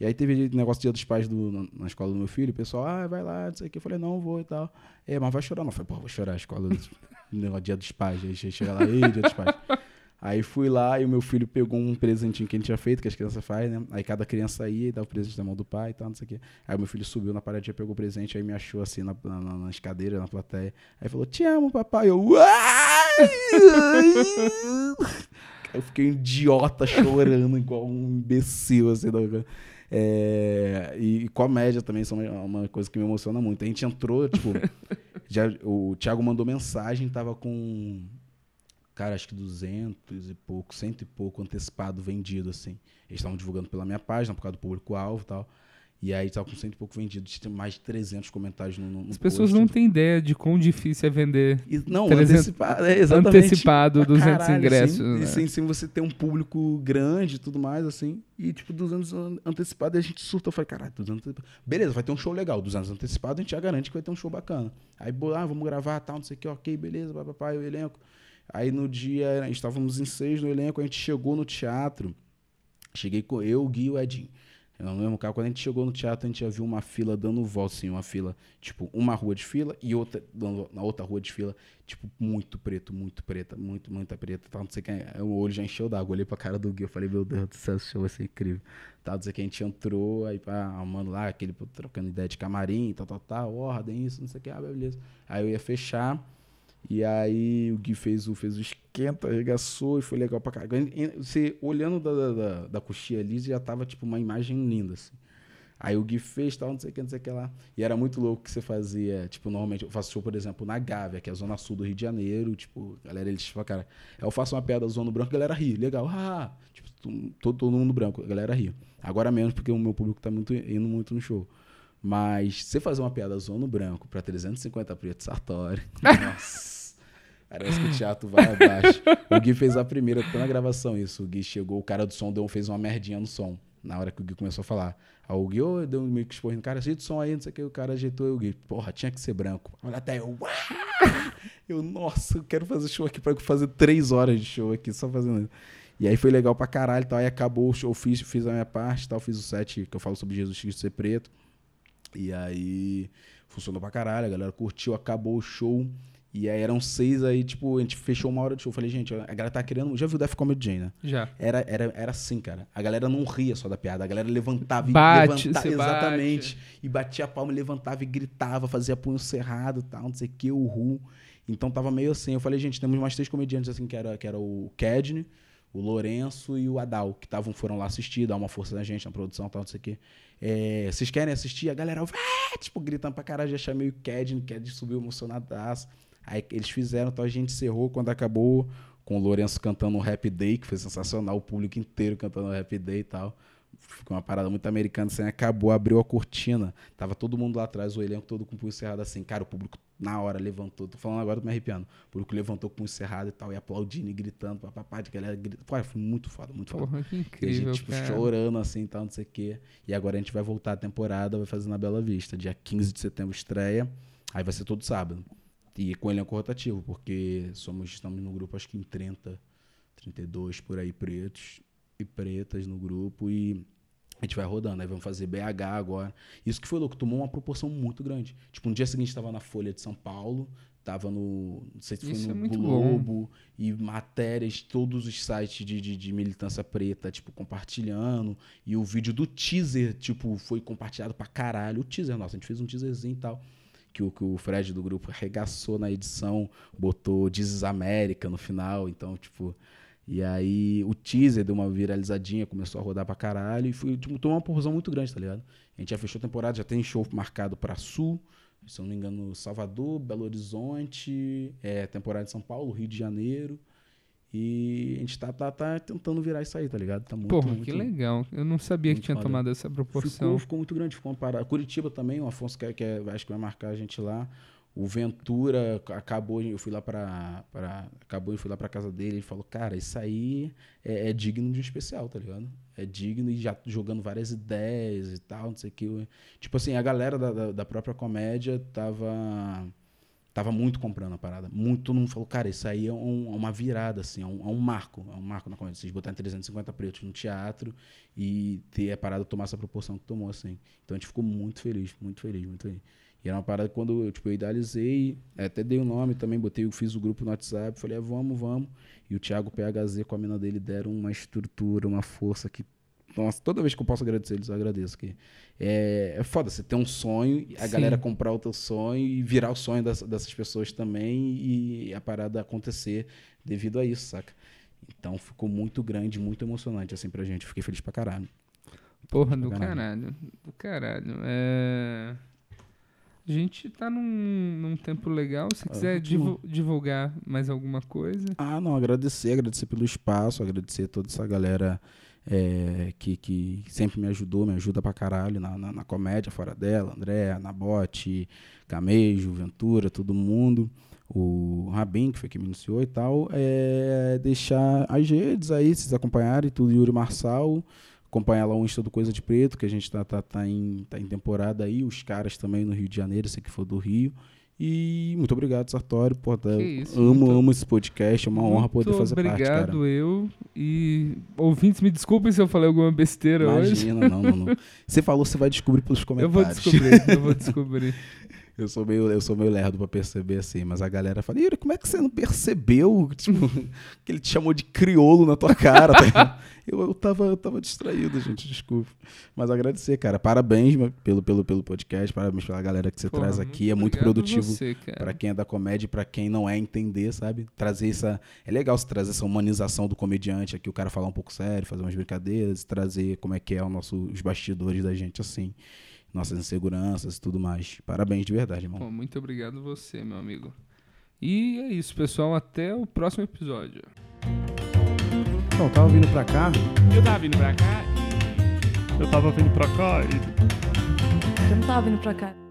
E aí teve negócio do Dia dos Pais do, na, escola do meu filho, o pessoal, ah, vai lá, não sei o que. Eu falei, não, vou e tal. É, mas vai chorar, não. Eu falei, pô, vou chorar a escola. negócio Dia dos Pais. Aí chega lá, ei, Dia dos Pais. Aí fui lá e o meu filho pegou um presentinho que ele tinha feito, que as crianças fazem, né? Aí cada criança ia e dava o presente na mão do pai e tal, não sei o quê. Aí o meu filho subiu na parede, pegou o presente, aí me achou assim na, na, nas cadeiras, na plateia. Aí falou, te amo, papai. Eu, eu fiquei um idiota chorando, igual um imbecil, assim. da- É, e comédia também são uma, uma coisa que me emociona muito. A gente entrou, tipo, já, o Thiago mandou mensagem, tava com cara, acho que 200 e pouco, cento e pouco antecipado vendido, assim. Eles estavam divulgando pela minha página, por causa do público-alvo e tal. E aí tava com cento e pouco vendido. Tinha mais de 300 comentários no, no As pessoas post. não têm ideia de quão difícil é vender E- não, 300 antecipado, é, exatamente. antecipado Pra 200 caralho, ingressos. Assim, né? E sem, sem você ter um público grande e tudo mais, assim. E, tipo, 200 an- antecipado, e a gente surtou. Eu falei, caralho, 200 antecipado. Beleza, vai ter um show legal. 200 antecipado, a gente já garante que vai ter um show bacana. Aí, ah, vamos gravar, tal, não sei o que, ok, beleza, papai, o elenco. Aí, no dia, estávamos em seis no elenco, a gente chegou no teatro. Cheguei com eu, o Gui e o Edinho. Não lembro, cara. Quando a gente chegou no teatro, a gente já viu uma fila dando volta, assim, uma fila, tipo, uma rua de fila e outra, na outra rua de fila, tipo, muito preto, muito preta, muito, muita preta. Tal, não sei quem. O olho já encheu d'água. Olhei pra cara do Gui, eu falei, meu Deus do céu, esse show vai ser incrível. Tal, não sei que a gente entrou, aí, pá, mano lá, aquele trocando ideia de camarim, tal, tal, tal, ordem, isso, não sei o que, ah, beleza. Aí eu ia fechar. E aí o Gui fez o, fez o esquenta, arregaçou e foi legal pra caralho. Você olhando da, da, da, coxinha ali, já tava tipo uma imagem linda, assim. Aí o Gui fez tal, não sei o que, não sei o que lá. E era muito louco que você fazia, tipo, normalmente eu faço show, por exemplo, na Gávea, que é a zona sul do Rio de Janeiro, tipo, a galera, eles falam, cara, eu faço uma piada zona branco, a galera ri, legal, ah, tipo, todo, todo mundo branco, a galera ri. Agora menos, porque o meu público tá muito, indo muito no show. Mas você fazer uma piada zona branco pra 350 preto Sartori, nossa... Parece que o teatro vai abaixo. O Gui fez a primeira, até na gravação isso. O Gui chegou, o cara do som deu, fez uma merdinha no som. Na hora que o Gui começou a falar. Aí o Gui, ô, deu meio que esporro no cara, ajeita o som aí, não sei o que. O cara ajeitou e o Gui, porra, tinha que ser branco. Olha até eu, "Uá!" eu, nossa, eu quero fazer show aqui pra fazer três horas de show aqui, só fazendo isso. E aí foi legal pra caralho e tal. Aí acabou o show, fiz, fiz a minha parte e tal, fiz o set que eu falo sobre Jesus Cristo ser preto. E aí funcionou pra caralho, a galera curtiu, acabou o show. E aí eram seis, aí, tipo, a gente fechou uma hora de show. Eu falei, gente, a galera tá querendo. Já viu Death Comedy Jam, né? Já. Era, era, era assim, cara. A galera não ria só da piada, a galera levantava e Bate, levantava. Exatamente. E batia a palma, e levantava e gritava, fazia punho cerrado tal, não sei o que, o Ru. Então tava meio assim. Eu falei, gente, temos mais três comediantes assim, que era, que era o Kedney, o Lourenço e o Adal, que tavam, foram lá assistir, dar uma força na gente na produção tal, não sei o que. É, vocês querem assistir? A galera, "Vé!" tipo, gritando pra caralho, já chamei o Kedney, Kedney subiu emocionadaço. Aí eles fizeram, então a gente encerrou quando acabou com o Lourenço cantando o Happy Day, que foi sensacional, o público inteiro cantando o Happy Day e tal. Ficou uma parada muito americana, assim, acabou, abriu a cortina, tava todo mundo lá atrás, o elenco todo com o punho cerrado assim, cara, o público na hora levantou, tô falando agora, tô me arrepiando, o público levantou com o cerrado e tal, e aplaudindo e gritando, papapá, de galera gritando, Pô, foi muito foda, muito foda. Porra, que E a incrível, gente, tipo, cara. chorando assim e tal, não sei o quê. E agora a gente vai voltar a temporada, vai fazer na Bela Vista. Dia 15 de setembro estreia. Aí vai ser todo sábado. E com elenco rotativo, porque somos, estamos no grupo acho que em 30, 32 por aí pretos e pretas no grupo. E a gente vai rodando. Aí vamos fazer BH agora. Isso que foi louco, tomou uma proporção muito grande. Tipo, no dia seguinte estava na Folha de São Paulo. Tava no. Não sei se foi Isso no é Globo. E matérias, todos os sites de, de, de militância preta, tipo, compartilhando. E o vídeo do teaser, tipo, foi compartilhado pra caralho. O teaser, nossa, a gente fez um teaserzinho e tal. Que o, que o Fred do grupo arregaçou na edição, botou Dizes América no final. Então, tipo. E aí o teaser deu uma viralizadinha, começou a rodar pra caralho. E foi, tipo, tomou uma proporção muito grande, tá ligado? A gente já fechou a temporada, já tem show marcado pra Sul se eu não me engano, Salvador, Belo Horizonte, é, temporada de São Paulo, Rio de Janeiro. E a gente tá, tá, tá tentando virar isso aí, tá ligado? Tá muito, Porra, muito, que legal. Eu não sabia que tinha foda. tomado essa proporção. Ficou, ficou muito grande, ficou uma parada. Curitiba também, o Afonso que, que é, acho que vai marcar a gente lá. O Ventura acabou, eu fui lá pra acabou eu fui lá pra casa dele, ele falou, cara, isso aí é, é digno de um especial, tá ligado? É digno e já jogando várias ideias e tal, não sei o que. Tipo assim, a galera da, da, da própria comédia tava tava muito comprando a parada. Muito, todo mundo falou, cara, isso aí é, um- é uma virada, assim, é um, é um marco, é um marco na comédia. Vocês botarem 350 pretos no teatro e ter a parada tomar essa proporção que tomou, assim. Então a gente ficou muito feliz, muito feliz, muito feliz. E era uma parada que quando eu, tipo, eu idealizei, é, até dei o nome também, botei, eu fiz o grupo no WhatsApp, falei, ah, vamos, vamos. E o Thiago PHZ com a mina dele deram uma estrutura, uma força que. Nossa, toda vez que eu posso agradecer eles, eu agradeço. Que é, é foda você ter um sonho, a Sim. galera comprar o teu sonho e virar o sonho das- dessas pessoas também e a parada acontecer devido a isso, saca? Então ficou muito grande, muito emocionante assim pra gente. Fiquei feliz pra caralho. Porra, do Caralho. caralho. Do caralho. É... A gente tá num, num tempo legal. Se Ah, quiser divu- divulgar mais alguma coisa. Ah, não, agradecer, agradecer pelo espaço, agradecer a toda essa galera é, que, que sempre me ajudou, me ajuda pra caralho na, na, na comédia fora dela, André, Nabote, Camejo, Ventura, todo mundo. O Rabin, que foi quem me iniciou e tal. É, deixar as redes aí, vocês acompanharem, tudo Yuri Marçal. Acompanhar lá o Insta do Coisa de Preto, que a gente tá, tá, tá, em, tá em temporada aí. Os caras também no Rio de Janeiro, você que for do Rio. E muito obrigado, Sartório. Pô, tá- isso, amo, muito- amo esse podcast. É uma honra poder fazer parte, cara. obrigado, eu. E ouvintes, me desculpem se eu falei alguma besteira hoje. Imagina, não, não, não. Você falou, você vai descobrir pelos Eu comentários. vou descobrir, eu vou descobrir. Eu sou meio, eu sou meio lerdo pra perceber assim, mas a galera fala, Yuri, como é que você não percebeu? Tipo, que ele te chamou de crioulo na tua cara. tá eu, eu, tava, eu tava distraído, gente, desculpa. Mas agradecer, cara. Parabéns pelo, pelo, pelo podcast, parabéns pela galera que você Porra, traz aqui. É muito produtivo. Pra quem é da comédia e pra quem não é entender, sabe? Trazer essa. É legal se trazer essa humanização do comediante aqui, o cara falar um pouco sério, fazer umas brincadeiras, trazer como é que é o nosso, os bastidores da gente assim. Nossas inseguranças e tudo mais. Parabéns de verdade, irmão. Pô, muito obrigado você, meu amigo. E é isso, pessoal. Até o próximo episódio. Não, tava vindo pra cá. Eu tava vindo pra cá. Eu tava vindo pra cá e. Eu não tava vindo pra cá.